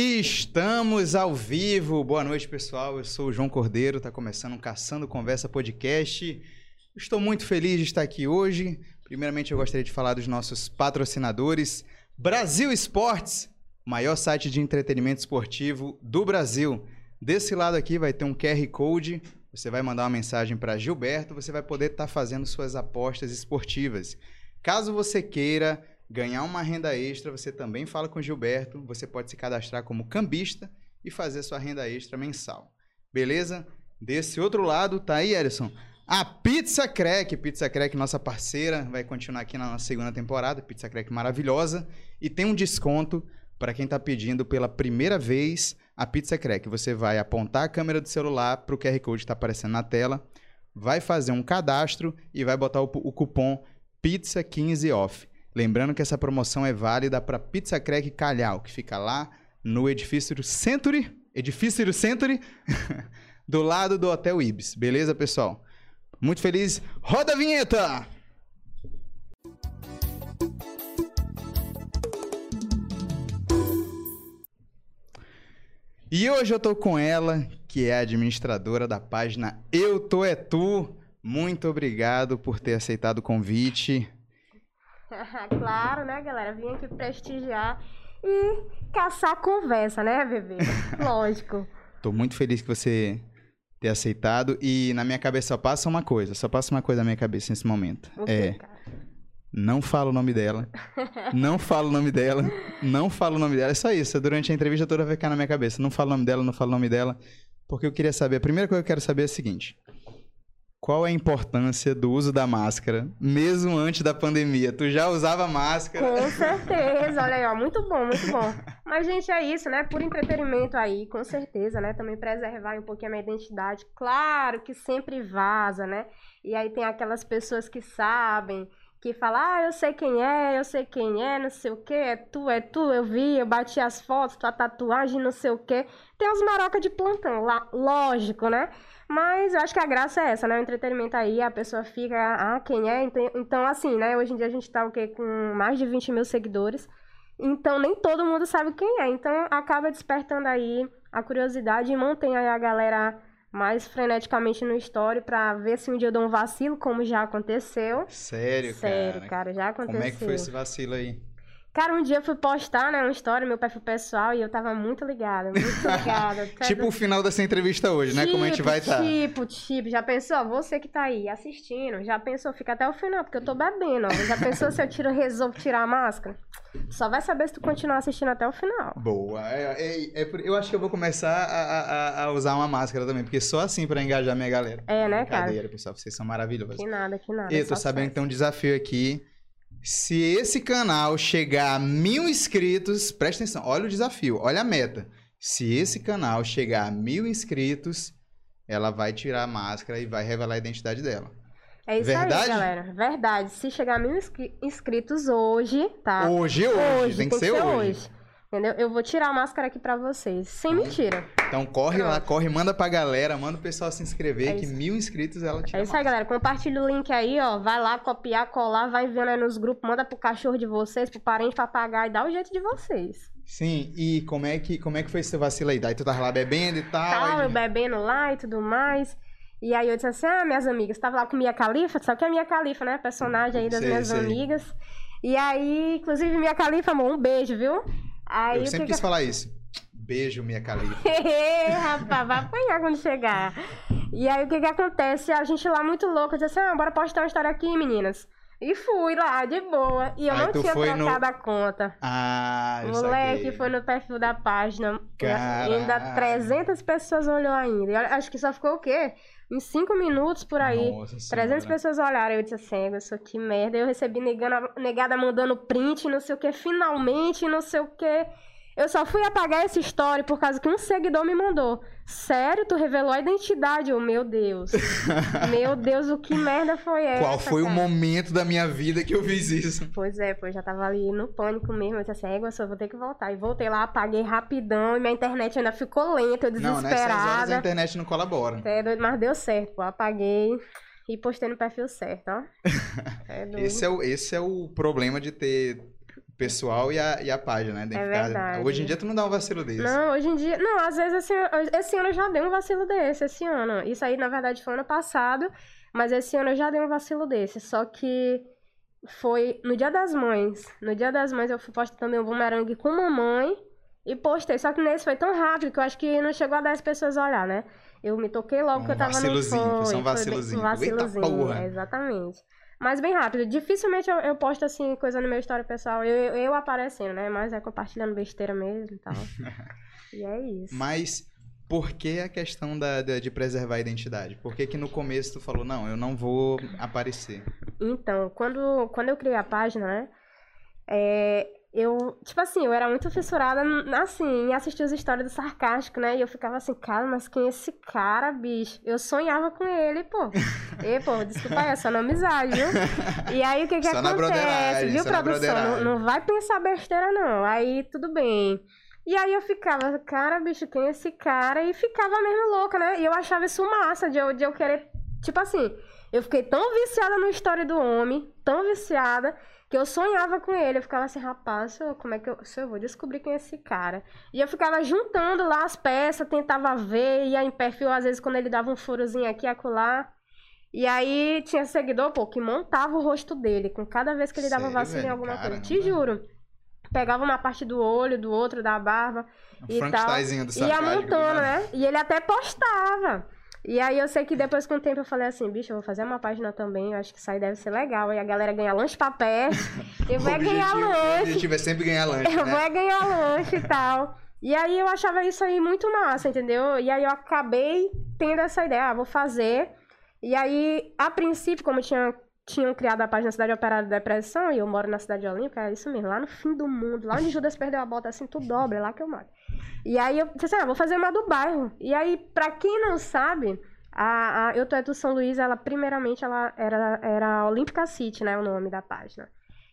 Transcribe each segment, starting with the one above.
Estamos ao vivo. Boa noite, pessoal. Eu sou o João Cordeiro, está começando o Caçando Conversa Podcast. Estou muito feliz de estar aqui hoje. Primeiramente, eu gostaria de falar dos nossos patrocinadores. Brasil Esportes, maior site de entretenimento esportivo do Brasil. Desse lado aqui vai ter um QR Code. Você vai mandar uma mensagem para Gilberto, você vai poder estar fazendo suas apostas esportivas. Caso você queira ganhar uma renda extra, você também fala com o Gilberto. Você pode se cadastrar como cambista e fazer sua renda extra mensal. Beleza? Desse outro lado, tá aí, Erison. A Pizza Crack, Pizza Crack, nossa parceira, vai continuar aqui na nossa segunda temporada. Pizza Crack maravilhosa. E tem um desconto para quem está pedindo pela primeira vez a Pizza Crack. Você vai apontar a câmera do celular para o QR Code que está aparecendo na tela, vai fazer um cadastro e vai botar o, o cupom PIZZA15 OFF. Lembrando que essa promoção é válida para Pizza Crack Calhau, que fica lá no edifício Century, edifício Century, do lado do Hotel Ibis. Beleza, pessoal? Muito feliz. Roda a vinheta! E hoje eu tô com ela, que é administradora da página Eu Tô É Tu. Muito obrigado por ter aceitado o convite. claro, né, galera? Vim aqui prestigiar e caçar conversa, né, bebê? Lógico. Tô muito feliz que você ter aceitado e na minha cabeça só passa uma coisa, só passa uma coisa na minha cabeça nesse momento. O quê, é, cara? não fala o nome dela. não fala o nome dela. Não fala o nome dela. É só isso. Durante a entrevista toda vai ficar na minha cabeça. Não fala o nome dela, não fala o nome dela. Porque eu queria saber. A primeira coisa que eu quero saber é a seguinte: Qual é a importância do uso da máscara, mesmo antes da pandemia? Tu já usava máscara? Com certeza, olha aí, ó, muito bom, muito bom. Mas, gente, é isso, né? Por entretenimento aí, com certeza, né? Também preservar um pouquinho a minha identidade. Claro que sempre vaza, né? E aí tem aquelas pessoas que sabem, que falam, ah, eu sei quem é, eu sei quem é, não sei o quê, é tu, é tu, eu vi, eu bati as fotos, tua tatuagem, não sei o quê. Tem uns maroca de plantão lá, lógico, né? Mas eu acho que a graça é essa, né? O entretenimento aí, a pessoa fica, ah, quem é? Então, assim, né? Hoje em dia a gente tá o quê? Com mais de 20 mil seguidores. Então, nem todo mundo sabe quem é. Então, acaba despertando aí a curiosidade e mantém aí a galera mais freneticamente no story pra ver se um dia eu dou um vacilo, como já aconteceu. Sério, Sério, cara. cara, já aconteceu. Como é que foi esse vacilo aí? Cara, um dia eu fui postar, né, uma história meu perfil pessoal e eu tava muito ligada, muito ligada. Tipo o final dessa entrevista hoje, né? Como a gente Tipo, vai estar. Tipo, tipo, já pensou? Você que tá aí assistindo, já pensou? Fica até o final, porque eu tô bebendo, ó. Já pensou se eu tiro, resolvo tirar a máscara? Só vai saber se tu continuar assistindo até o final. Boa. É, é- é eu acho que eu vou começar a, a- a usar uma máscara também, porque só assim pra engajar minha galera. É, né, cara? Pessoal. Vocês são maravilhosos. Que nada, que nada. E eu tô sabendo que tem um desafio aqui. Se esse canal chegar a mil inscritos, presta atenção, olha o desafio, olha a meta. Se esse canal chegar a mil inscritos, ela vai tirar a máscara e vai revelar a identidade dela. É isso Verdade? aí, galera. Verdade. Se chegar a mil inscri- inscritos hoje, tá? Hoje, hoje, tem que ser hoje. Entendeu? Eu vou tirar a máscara aqui pra vocês. Sem mentira. Então corre lá, corre, manda pra galera, manda o pessoal se inscrever, É que mil inscritos ela tira É isso aí, galera. Compartilha o link aí, ó. Vai lá, copiar, colar, vai vendo aí nos grupos, manda pro cachorro de vocês, pro parente, papagaio, dá o jeito de vocês. Sim, e como é que, como é que foi esse vacilo aí? Daí tu tava lá bebendo e tal. Tal, aí- eu bebendo lá e tudo mais. E aí eu disse assim, ah, minhas amigas, tava lá com Mia Khalifa, sabe que é Mia Khalifa, né? Personagem aí das Sei, minhas sei. amigas. E aí, inclusive, Mia Khalifa, amor, um beijo, viu? Aí eu sempre que quis que... falar isso. Beijo, minha Califa. Rapaz, vai apanhar quando chegar. E aí o que que acontece? A gente lá muito louca, disse assim, ah, bora postar uma história aqui, meninas. E fui lá, de boa. E eu não tinha foi no- trocado a conta. Ah, eu Moleque, saquei. foi no perfil da página. Caralho. Ainda 300 pessoas olhou ainda. E acho que só ficou o quê? Uns 5 minutos por aí. Nossa 300 senhora. pessoas olharam. Eu disse assim, isso que merda. Eu recebi negana- negada mandando print, não sei o que, finalmente, não sei o que. Eu só fui apagar essa story por causa que um seguidor me mandou. Sério, tu revelou a identidade? Eu, meu Deus. meu Deus, o que merda foi essa? Qual foi o cara? momento da minha vida que eu fiz isso? Pois é, pô, eu já tava ali no pânico mesmo. Eu disse assim, égua, só vou ter que voltar. E voltei lá, apaguei rapidão e minha internet ainda ficou lenta, eu Não, nessas horas a desesperada. internet não colabora. É doido, mas deu certo, pô. Apaguei e postei no perfil certo, ó. É doido. Esse é, o, esse é o problema de ter pessoal e a, e a página, né? É verdade. Hoje em dia tu não dá um vacilo desse. Não, hoje em dia. Não, às vezes esse, esse ano eu já dei um vacilo desse, esse ano. Isso aí, na verdade, foi ano passado, mas esse ano eu já dei um vacilo desse. Só que foi no Dia das Mães. No Dia das Mães eu postei também um bumerangue com mamãe e postei. Só que nesse foi tão rápido que eu acho que não chegou a 10 pessoas a olhar, né? Eu me toquei logo Um que eu tava no foi, foi um foi vacilozinho. Um vacilozinho, Eita exatamente. Mas bem rápido. Dificilmente eu, eu posto assim, coisa no meu história pessoal, eu, eu, eu aparecendo, né? Mas é compartilhando besteira mesmo e tal. e é isso. Mas por que a questão da, da- de preservar a identidade? Por que, que no começo tu falou, não, eu não vou aparecer? Então, quando, quando eu criei a página, né? é, eu, tipo assim, eu era muito fissurada, assim, em assistir as histórias do Sarcástico, né? E eu ficava assim, cara, mas quem é esse cara, bicho? Eu sonhava com ele, pô. E, pô, desculpa aí, é só na amizade, viu? E aí, o que que Só acontece, viu, produção? Não, não vai pensar besteira, não. Aí, tudo bem. E aí eu ficava, cara, bicho, quem é esse cara? E ficava mesmo louca, né? E eu achava isso massa, de eu, de eu querer, tipo assim, eu fiquei tão viciada na história do homem, tão viciada, que eu sonhava com ele. Eu ficava assim, rapaz, como é que eu, eu vou descobrir quem é esse cara? E eu ficava juntando lá as peças, tentava ver, ia em perfil, às vezes quando ele dava um furozinho aqui e acolá. E aí tinha seguidor, pô, que montava o rosto dele, com cada vez que ele dava vacilo em alguma coisa. Te juro. Pegava uma parte do olho, do outro, da barba. O E tal. Do Ia sarcasmo. montando, né? E ele até postava. E aí eu sei que depois com o tempo eu falei assim, bicho, eu vou fazer uma página também, eu acho que isso aí deve ser legal. Aí a galera ganha lanche pra pé, eu vou ganhar o lanche, objetivo é sempre ganhar lanche, eu né? vou ganhar lanche e tal. E aí eu achava isso aí muito massa, entendeu? E aí eu acabei tendo essa ideia, ah, vou fazer. E aí, a princípio, como tinha, tinham criado a página Cidade Operária da Depressão, e eu moro na Cidade Olímpica, é isso mesmo, lá no fim do mundo, lá onde Judas perdeu a bota, assim, tu dobra, é lá que eu moro. E aí eu pensei, assim, ah, vou fazer uma do bairro. E aí, pra quem não sabe, a, a Eu Tô É do São Luís, ela, primeiramente, ela era, era Olímpica City, né, o nome da página.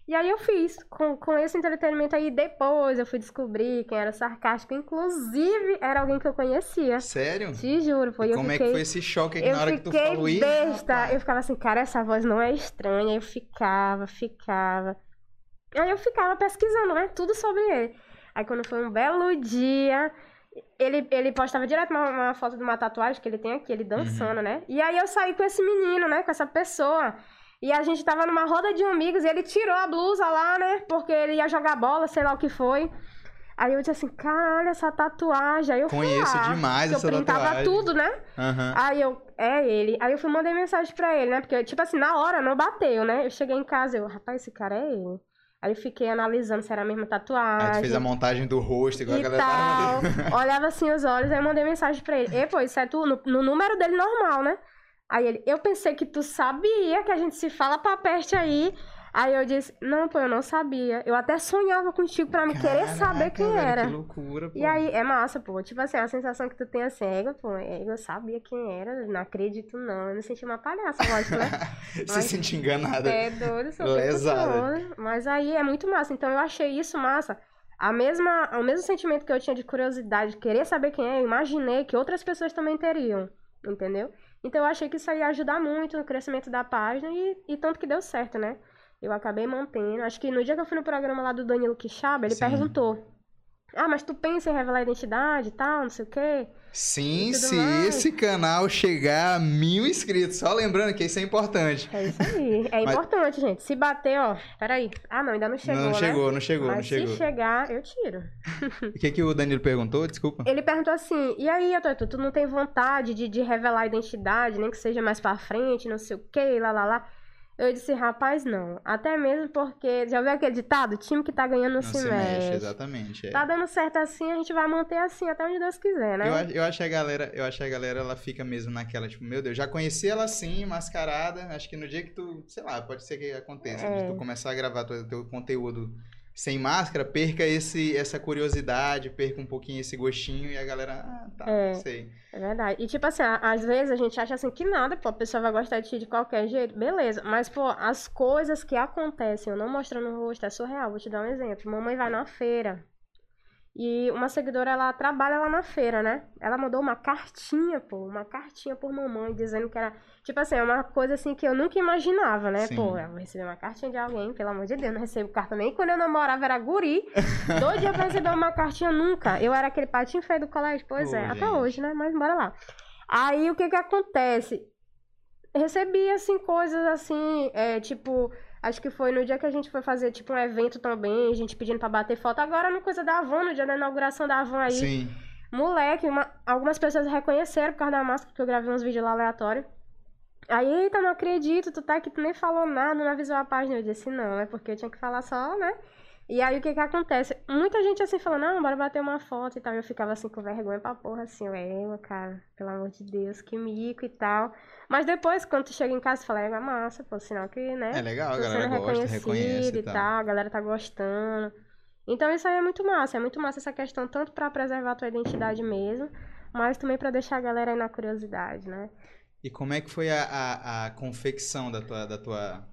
E aí eu fiz, com, com esse entretenimento aí, depois eu fui descobrir quem era sarcástico, inclusive era alguém que eu conhecia. Sério? Te juro, foi eu como fiquei... é que foi esse choque aqui Eu na hora que tu falou? "Ih, besta. rapaz." Eu ficava assim, cara, essa voz não é estranha. Eu ficava, ficava. Aí eu ficava pesquisando, né? Tudo sobre ele. Aí quando foi um belo dia, ele, ele postava direto uma, uma foto de uma tatuagem que ele tem aqui, ele Uhum. dançando, né? E aí eu saí com esse menino, né? Com essa pessoa. E a gente tava numa roda de amigos e ele tirou a blusa lá, né? Porque ele ia jogar bola, sei lá o que foi. Aí eu disse assim, cara, olha essa tatuagem. Aí eu fui Conheço lá, demais essa eu printava tatuagem. tudo, né? Aham. Aí eu, é ele. Aí eu fui mandei mensagem pra ele, né? Porque, tipo assim, na hora não bateu, né? Eu cheguei em casa, eu, rapaz, esse cara é ele. Aí eu fiquei analisando se era a mesma Aí tu tatuagem. fez a montagem do rosto, igual a e galera tal. Olhava assim os olhos, aí eu mandei mensagem pra ele. E, pô, isso é tu, no, no número dele normal, né? Aí ele, eu pensei que tu sabia que a gente se fala pra peste aí. Aí eu disse, não, pô, eu não sabia. Eu até sonhava contigo pra me querer saber quem velho, era. Que loucura, pô. E aí, é massa, pô. Tipo assim, a sensação que tu tem assim, é, pô, é, eu sabia quem era, não acredito não. Eu me senti uma palhaça, lógico, né? Se Mas- sentir enganada. É doido, sou Lesada. Mas aí é muito massa. Então eu achei isso massa. A mesma, o mesmo sentimento que eu tinha de curiosidade, de querer saber quem é, eu imaginei que outras pessoas também teriam. Entendeu? Então eu achei que isso ia ajudar muito no crescimento da página e, e tanto que deu certo, né? Eu acabei mantendo. Acho que no dia que eu fui no programa lá do Danilo Quixaba, ele Sim. perguntou. Ah, mas tu pensa em revelar a identidade e tal, não sei o quê? Sim, se mais. esse canal chegar a mil inscritos, só lembrando que isso é importante. É isso aí. É Mas- importante, gente. Se bater, ó. Peraí. Ah, não, ainda não chegou. não né? chegou, não chegou, Mas não se chegou. chegar, eu tiro. O que, que o Danilo perguntou? Desculpa. Ele perguntou assim: e aí, Atoito, tu não tem vontade de, de revelar a identidade, nem que seja mais pra frente, não sei o quê, lá, lá, lá? Eu disse, rapaz, não. Até mesmo porque, já viu aquele ditado? Time que tá ganhando não, se, se mexe. mexe, exatamente. é. Tá dando certo assim, a gente vai manter assim até onde Deus quiser, né? Eu, acho- eu acho que a galera, eu acho a galera ela fica mesmo naquela, tipo, meu Deus, já conheci ela assim, mascarada. Acho que no dia que tu, sei lá, pode ser que aconteça, É. de tu começar a gravar teu, teu conteúdo sem máscara, perca esse essa curiosidade, perca um pouquinho esse gostinho e a galera, ah, tá, É. sei. É verdade. E tipo assim, às vezes a gente acha assim que nada, pô, a pessoa vai gostar de ti de qualquer jeito, beleza. Mas, pô, as coisas que acontecem, eu não mostrando o rosto, é surreal. Vou te dar um exemplo. Mamãe vai numa feira. E uma seguidora, ela trabalha lá na feira, né? Ela mandou uma cartinha, pô, uma cartinha por mamãe, dizendo que era. Tipo assim, é uma coisa assim que eu nunca imaginava, né? Sim. Pô, eu vou receber uma cartinha de alguém, pelo amor de Deus, não recebo carta nem quando eu namorava, era guri. Dois dias pra receber uma cartinha nunca. Eu era aquele patinho feio do colégio, pois é, até gente. hoje, né? Mas bora lá. Aí o que que acontece? Recebi, assim, coisas assim, é, tipo, acho que foi no dia que a gente foi fazer, tipo, um evento também, a gente pedindo pra bater foto. Agora, no coisa da Avon, no dia da inauguração da Avon aí, Sim. moleque, uma- algumas pessoas reconheceram por causa da máscara, porque eu gravei uns vídeos lá aleatórios. Aí, eita, não acredito, tu tá aqui, tu nem falou nada, não avisou a página. Eu disse, não, é porque eu tinha que falar só, né? E aí, o que que acontece? Muita gente assim falando, não, bora bater uma foto e tal. Eu ficava assim com vergonha pra porra, assim, eu, cara, pelo amor de Deus, que mico e tal. Mas depois, quando tu chega em casa, tu fala, é massa, pô, sinal que, né? É legal, a galera gosta, reconhece e e tal. tal, a galera tá gostando. Então isso aí é muito massa, é muito massa essa questão, tanto pra preservar a tua identidade mesmo, mas também pra deixar a galera aí na curiosidade, né? E como é que foi a, a, a confecção da tua, da, tua,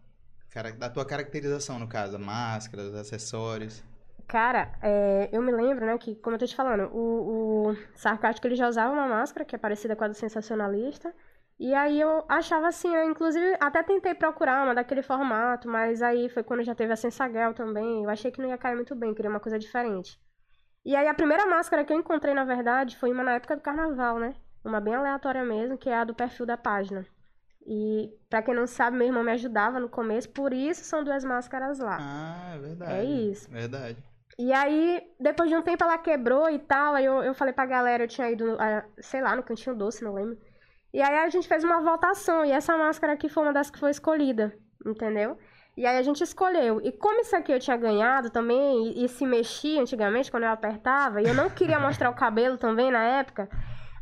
da tua caracterização, no caso? Máscaras, acessórios. Cara, é, eu me lembro, né, que, como eu tô te falando, o, o Sarcástico ele já usava uma máscara que é parecida com a do Sensacionalista. E aí eu achava assim, inclusive até tentei procurar uma daquele formato, mas aí foi quando já teve a Sensagel também. Eu achei que não ia cair muito bem, queria uma coisa diferente. E aí a primeira máscara que eu encontrei, na verdade, foi uma na época do carnaval, né? Uma bem aleatória mesmo, que é a do perfil da página. E pra quem não sabe, meu irmão me ajudava no começo, por isso são duas máscaras lá. Ah, é verdade. É isso. Verdade. E aí, depois de um tempo ela quebrou e tal, aí eu, eu falei pra galera, eu tinha ido, ah, sei lá, no Cantinho Doce, não lembro. E aí a gente fez uma votação, e essa máscara aqui foi uma das que foi escolhida, entendeu? E aí a gente escolheu. E como isso aqui eu tinha ganhado também, e, e se mexia antigamente, quando eu apertava, e eu não queria mostrar o cabelo também na época,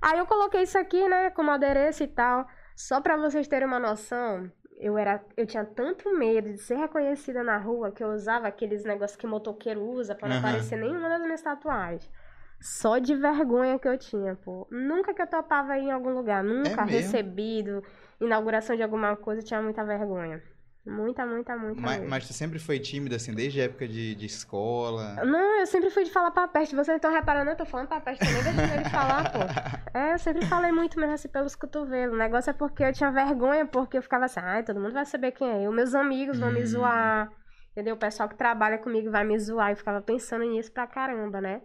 aí eu coloquei isso aqui, né, como adereço e tal. Só pra vocês terem uma noção, eu era, eu tinha tanto medo de ser reconhecida na rua que eu usava aqueles negócios que motoqueiro usa pra não Aham. aparecer nenhuma das minhas tatuagens. Só de vergonha que eu tinha, pô. Nunca que eu topava em algum lugar, nunca mesmo? recebido, inauguração de alguma coisa, eu tinha muita vergonha. Muita, muita, muita. Mas, mas tu sempre foi tímida, assim, desde a época de, de escola? Não, eu sempre fui de falar pra peste. Vocês estão reparando, eu tô falando pra peste também, deixa ele falar, pô. É, eu sempre falei muito mesmo assim pelos cotovelos. O negócio é porque eu tinha vergonha, porque eu ficava assim, ai, todo mundo vai saber quem é eu. Meus amigos vão me Hum. zoar, entendeu? O pessoal que trabalha comigo vai me zoar. Eu ficava pensando nisso pra caramba, né?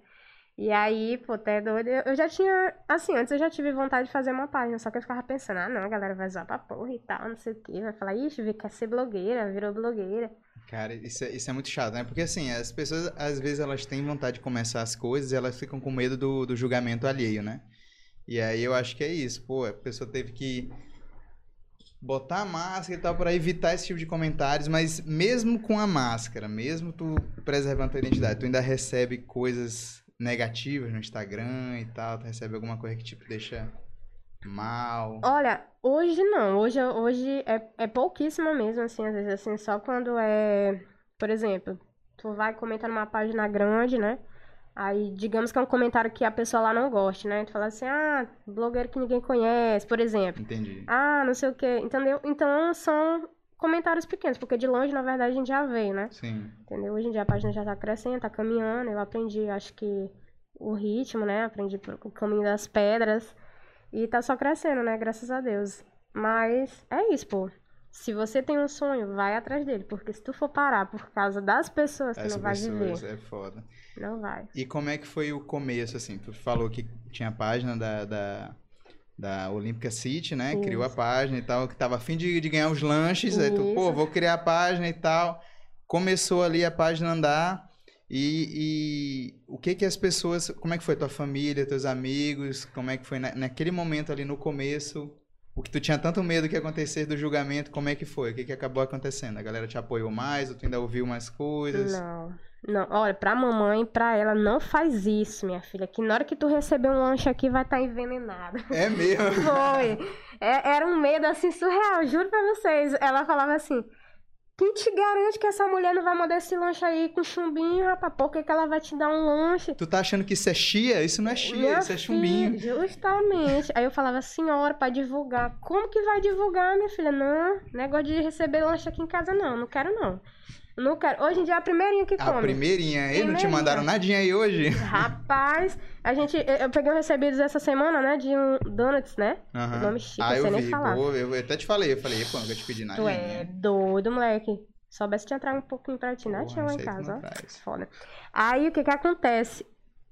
E aí, pô, até doido. Eu já tinha, assim, antes eu já tive vontade de fazer uma página, só que eu ficava pensando, ah, não, a galera vai zoar pra porra e tal, não sei o quê. Vai falar, ixi, quer ser blogueira, virou blogueira. Cara, isso é, isso é muito chato, né? Porque assim, as pessoas, às vezes, elas têm vontade de começar as coisas e elas ficam com medo do, do julgamento alheio, né? E aí eu acho que é isso. Pô, a pessoa teve que botar a máscara e tal para evitar esse tipo de comentários, mas mesmo com a máscara, mesmo tu preservando a tua identidade, tu ainda recebe coisas negativas no Instagram e tal, tu recebe alguma coisa que tipo deixa mal. Olha, hoje não. Hoje, hoje é, é pouquíssima mesmo, assim, às vezes, assim, só quando é. Por exemplo, tu vai comentar numa página grande, né? Aí, digamos que é um comentário que a pessoa lá não goste, né? Tu fala assim, ah, blogueiro que ninguém conhece, por exemplo. Entendi. Ah, não sei o quê. Entendeu? Então são comentários pequenos, porque de longe, na verdade, a gente já veio, né? Sim. Entendeu? Hoje em dia a página já tá crescendo, tá caminhando. Eu aprendi, acho que, o ritmo, né? Aprendi o caminho das pedras. E tá só crescendo, né? Graças a Deus. Mas é isso, pô. Se você tem um sonho, vai atrás dele. Porque se tu for parar por causa das pessoas, tu não vai pessoa viver. é foda. Não vai. E como é que foi o começo, assim? Tu falou que tinha a página da, da, da Olímpica City, né? Criou a página e tal, que tava afim de, de ganhar os lanches. Aí tu, pô, vou criar a página e tal. Começou ali a página andar. E, e o que que as pessoas... Como é que foi tua família, teus amigos? Como é que foi na- naquele momento ali no começo? O que tu tinha tanto medo que acontecer do julgamento, como é que foi? O que que acabou acontecendo? A galera te apoiou mais? Ou tu ainda ouviu mais coisas? Não. Não, olha, pra mamãe, pra ela, não faz isso, minha filha. Que na hora que tu receber um lanche aqui, vai estar envenenado. É mesmo? Foi. É- era um medo assim surreal, juro pra vocês. Ela falava assim: quem te garante que essa mulher não vai mandar esse lanche aí com chumbinho, rapaz? Por que, que ela vai te dar um lanche? Tu tá achando que isso é chia? Isso não é chia, Minha isso é chumbinho. filha, justamente. Aí eu falava, senhora, pra divulgar. Como que vai divulgar, minha filha? Não, negócio de receber lanche aqui em casa, não. Não quero, não. Não quero. Hoje em dia é a primeirinha que A come. primeirinha. Eles não te mandaram nadinha aí hoje? Rapaz, a gente. Eu eu peguei um recebidos essa semana, né? De um donuts, né? Aham. Nome chique, ah, eu eu sei nem vi. falar. Pô, eu até te falei. Eu falei, pô, nunca te pedi Tu nadinha. é doido, moleque. Soubesse te entrar um pouquinho pra ti, né? Tinha lá em tu casa, ó. traz. Foda. Aí o que que acontece?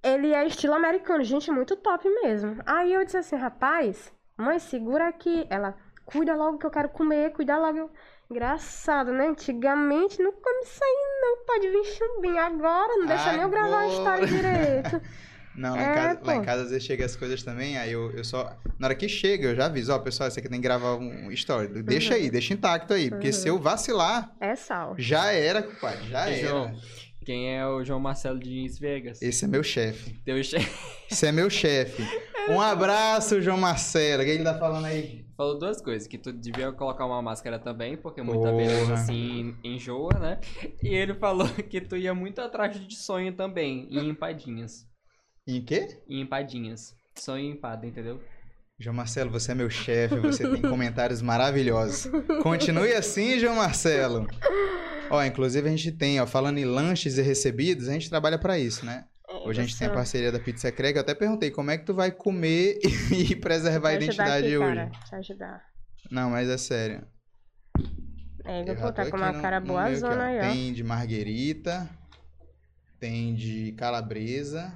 Ele é estilo americano, gente, muito top mesmo. Aí eu disse assim, rapaz, mãe, segura aqui. Ela, cuida logo que eu quero comer, cuida logo. Eu, Engraçado, né? Antigamente não come isso aí, não. Pode vir chumbinho agora, não deixa nem eu gravar a história Agora. direito. Não, lá, em É, casa, lá em casa às vezes chega as coisas também, aí eu, eu só. Na hora que chega, eu já aviso, ó, pessoal, você aqui tem que gravar um story. Deixa Uhum. aí, deixa intacto aí. Porque Uhum. se eu vacilar, É sal. já era, compadre, já Ei, era. João, quem é o João Marcelo Diniz Vegas? Esse é meu chefe. Teu chefe Esse é meu chefe. Um abraço, João Marcelo. O que ele tá falando aí? falou duas coisas, que tu devia colocar uma máscara também, porque muita Porra. beleza assim enjoa, né? E ele falou que tu ia muito atrás de sonho também, em empadinhas. Em quê? Em empadinhas. Sonho e empada, entendeu? João Marcelo, você é meu chefe, você tem comentários maravilhosos. Continue assim, João Marcelo. Ó, inclusive a gente tem, ó, falando em lanches e recebidos, a gente trabalha pra isso, né? Hoje a gente tem a parceria da Pizza Craig. Eu até perguntei como é que tu vai comer e preservar a identidade aqui, hoje. Cara, te ajudar. Não, mas é sério. É, Eu vou botar com uma no- cara boazona ó. aí, ó. Tem de marguerita, tem de calabresa,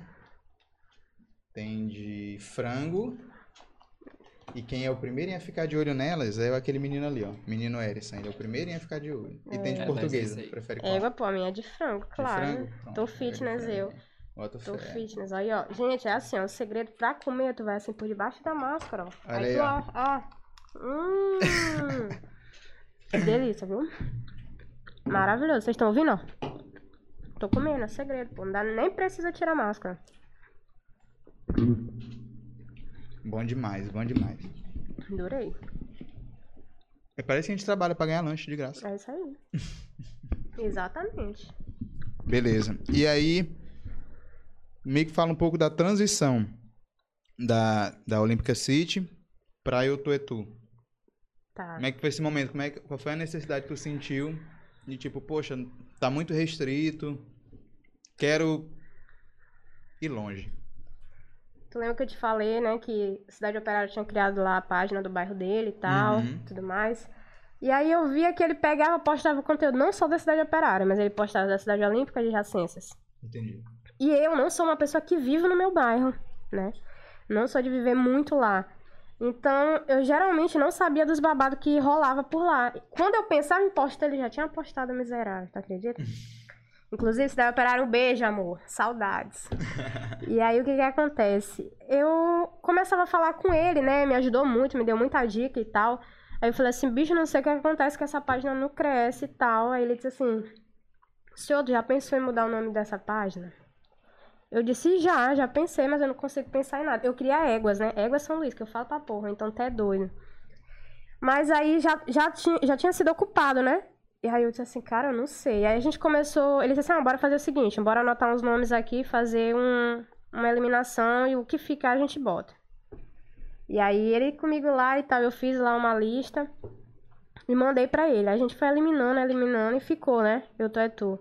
tem de frango. E quem é o primeiro a ficar de olho nelas é aquele menino ali, ó. Menino Erison. Ele é o primeiro a ficar de olho. E tem de É, portuguesa. Prefere qual? Égua, pô, a minha é de frango, De claro. frango? Pronto, Tô é de fitness frango. eu. Bota Tô fé. fitness. Aí, ó. Gente, é assim, ó. O segredo pra comer, tu vai assim por debaixo da máscara, ó. Olha aí aí, tu, ó. ó. ó. Hum. que delícia, viu? Maravilhoso. Vocês estão ouvindo, ó? Tô comendo, é segredo, pô. Não dá, nem precisa tirar a máscara. Bom demais, bom demais. Adorei. É, Parece que a gente trabalha pra ganhar lanche de graça. É isso aí. Exatamente. Beleza. E aí, meio que fala um pouco da transição da, da Olímpica City pra Eutuetu. Tá. Como é que foi esse momento? Como é que, qual foi a necessidade que tu sentiu de tipo, poxa, tá muito restrito, quero ir longe. Tu lembra que eu te falei, né, que Cidade Operária tinha criado lá a página do bairro dele e tal, Uhum. tudo mais. E aí eu via que ele pegava, postava conteúdo não só da Cidade Operária, mas ele postava da Cidade Olímpica de Jacências. Entendi. E eu não sou uma pessoa que vive no meu bairro, né? Não sou de viver muito lá. Então, eu geralmente não sabia dos babados que rolava por lá. Quando eu pensava em postar, ele já tinha postado miserável, tu acredita? Inclusive, se deve operar um beijo, amor. Saudades. e aí, o que que acontece? Eu começava a falar com ele, né? Me ajudou muito, me deu muita dica e tal. Aí eu falei assim, bicho, não sei o que acontece que essa página não cresce e tal. Aí ele disse assim, senhor, já pensou em mudar o nome dessa página? Eu disse, já, já pensei, mas eu não consigo pensar em nada. Eu queria éguas, né? Éguas São Luís, que eu falo pra porra, então até doido. Mas aí já, já, tinha, já tinha sido ocupado, né? E aí eu disse assim, cara, eu não sei. Aí a gente começou, ele disse assim, ah, bora fazer o seguinte, bora anotar uns nomes aqui, fazer um, uma eliminação e o que ficar a gente bota. E aí ele comigo lá e tal, eu fiz lá uma lista e mandei pra ele. A gente foi eliminando, eliminando e ficou, né? Eu tô é tu.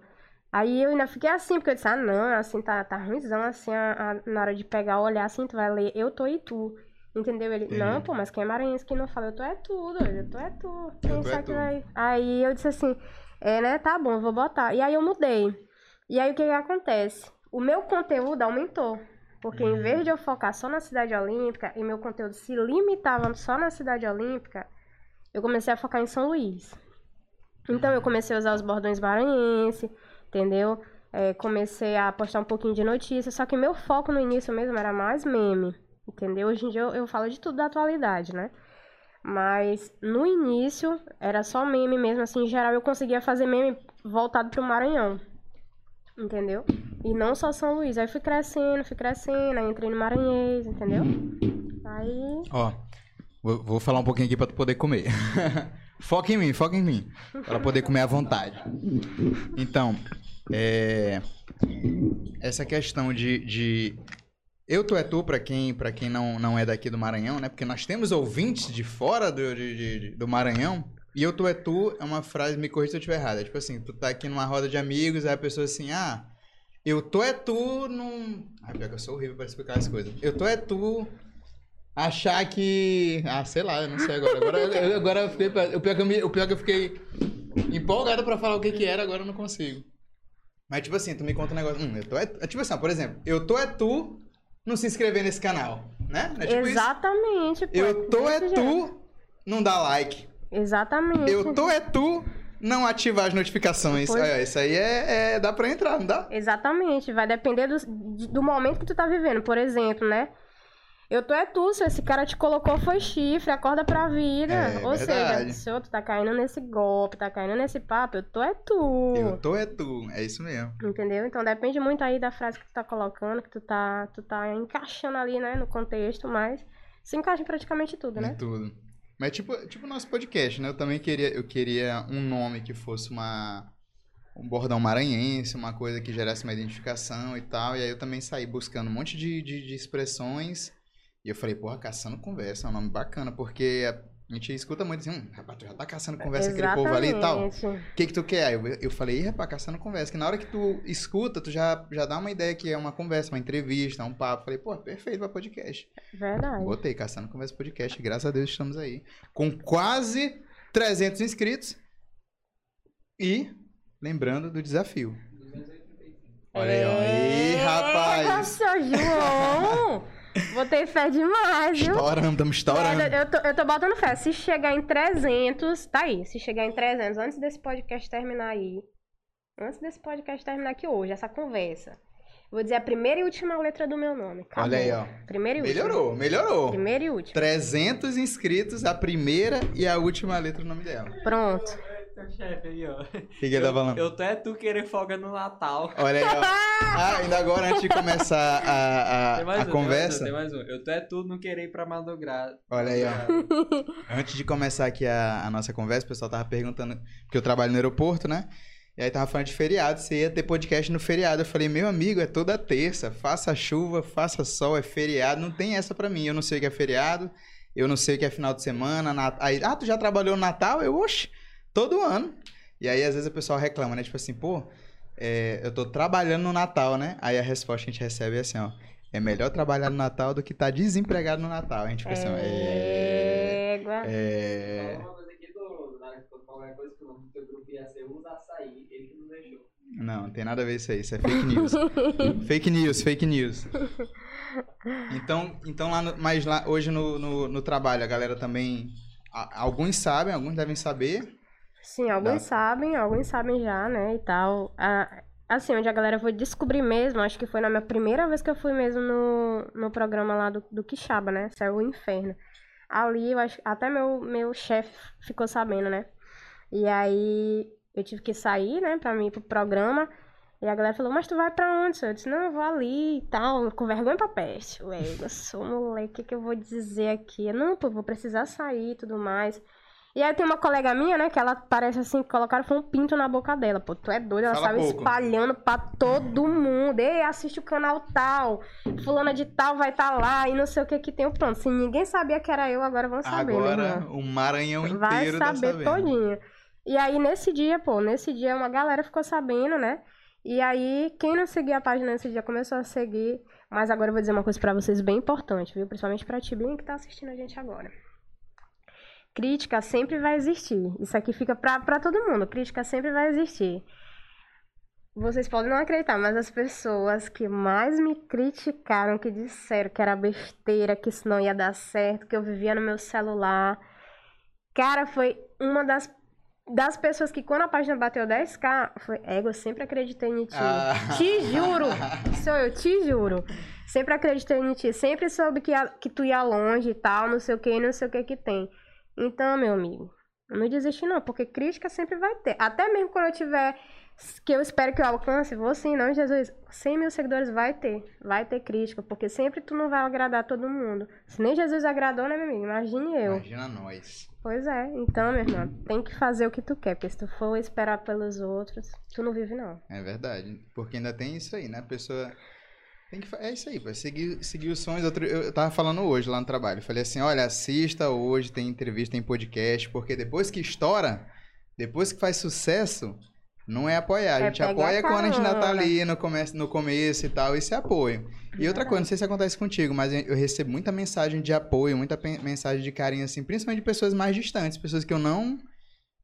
Aí eu ainda fiquei assim, porque eu disse, ah, não, assim, tá, tá ruimzão, assim, a- a- na hora de pegar, olhar assim, tu vai ler, eu tô e tu. Entendeu? Ele, não, pô, mas quem é maranhense que não fala, eu tô é tu, doido, eu tô é tu. Quem é tu. vai... Aí eu disse assim, é, né, tá bom, vou botar. E aí eu mudei. E aí o que que acontece? O meu conteúdo aumentou. Porque Uhum. em vez de eu focar só na cidade olímpica, e meu conteúdo se limitava só na cidade olímpica, eu comecei a focar em São Luís. Então eu comecei a usar os bordões maranhense, entendeu? É, comecei a postar um pouquinho de notícia, só que meu foco no início mesmo era mais meme, entendeu? Hoje em dia eu, eu falo de tudo da atualidade, né? Mas no início era só meme mesmo, assim, em geral eu conseguia fazer meme voltado pro Maranhão, entendeu? E não só São Luís. Aí fui crescendo, fui crescendo, aí entrei no Maranhês, entendeu? Aí Ó, vou, vou falar um pouquinho aqui pra tu poder comer. foca em mim, foca em mim. Pra poder comer à vontade. Então, é, essa questão de, de eu tu é tu pra quem, pra quem não, não é daqui do Maranhão, né? Porque nós temos ouvintes de fora do, de- de- do Maranhão. E eu, tu é tu é uma frase, me corrija se eu estiver errado. É tipo assim, tu tá aqui numa roda de amigos, aí a pessoa assim, ah, eu tô é tu num. Ah, pior que eu sou horrível pra explicar as coisas. Eu tô é tu achar que. Ah, sei lá, eu não sei agora. Agora, eu, agora eu fiquei. O pior, que eu me- o pior que eu fiquei empolgado pra falar o que que era, agora eu não consigo. Mas tipo assim, tu me conta um negócio. Hum, eu tô é, é tipo assim, por exemplo, eu tô é tu não se inscrever nesse canal, né? É tipo isso. Exatamente, pô. Eu tô é jeito. tu não dá like. Exatamente. Eu tô é tu não ativar as notificações. Pois- Olha, isso aí é, é- dá pra entrar, não dá? Exatamente, vai depender do, do momento que tu tá vivendo. Por exemplo, né? Eu tô é tu, se esse cara te colocou foi chifre, acorda pra vida. É, Ou verdade. seja, se outro tá caindo nesse golpe, tá caindo nesse papo, eu tô é tu. Eu tô é tu, é isso mesmo. Entendeu? Então depende muito aí da frase que tu tá colocando, que tu tá, tu tá encaixando ali, né, no contexto, mas se encaixa em praticamente tudo, Em né? tudo. Mas tipo, tipo o nosso podcast, né? Eu também queria, eu queria um nome que fosse uma um bordão maranhense, uma coisa que gerasse uma identificação e tal. E aí eu também saí buscando um monte de, de, de expressões. E eu falei, porra, caçando conversa é um nome bacana, porque a gente escuta muito assim, hum, rapaz, tu já tá caçando conversa com aquele povo ali e tal. Exatamente. O que que tu quer? Aí Eu, eu falei, ih, rapaz, caçando conversa. Que na hora que tu escuta, tu já, já dá uma ideia que é uma conversa, uma entrevista, um papo. Falei, pô, perfeito pra podcast. Verdade. Botei, caçando conversa podcast. Graças a Deus estamos aí. Com quase 300 inscritos. E lembrando do desafio. Olha aí, ó. Ih, Eita, rapaz. seu João! Botei fé demais, viu? Estourando, estamos estourando. É, eu, tô, eu tô botando fé. Se chegar em 300, tá aí. Se chegar em 300, antes desse podcast terminar aí. Antes desse podcast terminar aqui hoje, essa conversa. Vou dizer a primeira e última letra do meu nome. Acabou. Olha aí, ó. Primeira e última. Melhorou, melhorou. Primeira e última. 300 inscritos, a primeira e a última letra do nome dela. Pronto. Teu chefe aí, ó. O que, que ele tá falando? Eu tô é tu querer folga no Natal. Olha aí, ó. Ah, ainda agora, antes de começar a, a, a conversa. Tem mais um, tem mais um. Eu tô é tu não querer ir pra madrugada. Olha aí, ó. Antes de começar aqui a, a nossa conversa, o pessoal tava perguntando, porque eu trabalho no aeroporto, né? E aí tava falando de feriado, você ia ter podcast no feriado. Eu falei, meu amigo, é toda terça, faça chuva, faça sol, é feriado, não tem essa pra mim. Eu não sei o que é feriado, eu não sei o que é final de semana. Nat... Aí, ah, tu já trabalhou no Natal? Eu, oxe, todo ano. E aí, às vezes, o pessoal reclama, né? Tipo assim, pô, é, eu tô trabalhando no Natal, né? Aí a resposta que a gente recebe é assim, ó. É melhor trabalhar no Natal do que estar desempregado no Natal. A gente fica assim, ó, é... Égua. É... Deixou. Não, não tem nada a ver isso aí. Isso é fake news. fake news, fake news. Então, então lá no, mas lá hoje no, no, no trabalho, a galera também. a- alguns sabem, alguns devem saber. Sim, alguns Dá. sabem, alguns sabem já, né, e tal. Ah, assim, onde a galera foi descobrir mesmo, acho que foi na minha primeira vez que eu fui mesmo no, no programa lá do, do Quixaba, né, Céu o Inferno. Ali, eu acho, até meu, meu chefe ficou sabendo, né. E aí, eu tive que sair, né, pra mim ir pro programa. E a galera falou, mas tu vai pra onde? Eu disse, não, eu vou ali e tal, com vergonha pra peste. Ué, eu sou moleque, o que, que eu vou dizer aqui? Não, pô, vou precisar sair e tudo mais. E aí tem uma colega minha, né, que ela parece assim, que colocaram foi um pinto na boca dela. Pô, tu é doido, ela Fala saiu pouco. espalhando pra todo mundo. Ei, assiste o canal tal, fulana de tal vai estar lá e não sei o que que tem. Pronto, se ninguém sabia que era eu, agora vão saber, meu Agora irmão. o Maranhão inteiro Vai tá saber sabendo. todinho. E aí, nesse dia, pô, nesse dia uma galera ficou sabendo, né? E aí, quem não seguia a página nesse dia começou a seguir. Mas agora eu vou dizer uma coisa pra vocês bem importante, viu? Principalmente pra Tibinha que tá assistindo a gente agora. Crítica sempre vai existir. Isso aqui fica pra, pra todo mundo. Crítica sempre vai existir. Vocês podem não acreditar, mas as pessoas que mais me criticaram, que disseram que era besteira, que isso não ia dar certo, que eu vivia no meu celular. Cara, foi uma das, das pessoas que quando a página bateu 10k, foi, ego, eu sempre acreditei em ti. Ah. Te juro, sou eu, te juro. Sempre acreditei em ti, sempre soube que, que tu ia longe e tal, não sei o que, não sei o que que tem. Então, meu amigo, não desiste não, porque crítica sempre vai ter. Até mesmo quando eu tiver, que eu espero que eu alcance, vou sim, não, Jesus, 100 mil seguidores vai ter, vai ter crítica, porque sempre tu não vai agradar todo mundo. Se nem Jesus agradou, né, meu amigo? Imagine eu. Imagina nós. Pois é, então, meu irmão, tem que fazer o que tu quer, porque se tu for esperar pelos outros, tu não vive não. É verdade. Porque ainda tem isso aí, né? A pessoa. Tem que, é isso aí, pô. Seguir, seguir os sonhos. Outro- eu tava falando hoje lá no trabalho. Falei assim: olha, assista hoje, tem entrevista, tem podcast, porque depois que estoura, depois que faz sucesso, não é apoiar. A É gente pegar apoia quando a gente ainda tá ali no começo, no começo e tal. É apoio. E outra coisa, não sei se acontece contigo, mas eu recebo muita mensagem de apoio, muita mensagem de carinho, assim, principalmente de pessoas mais distantes, pessoas que eu não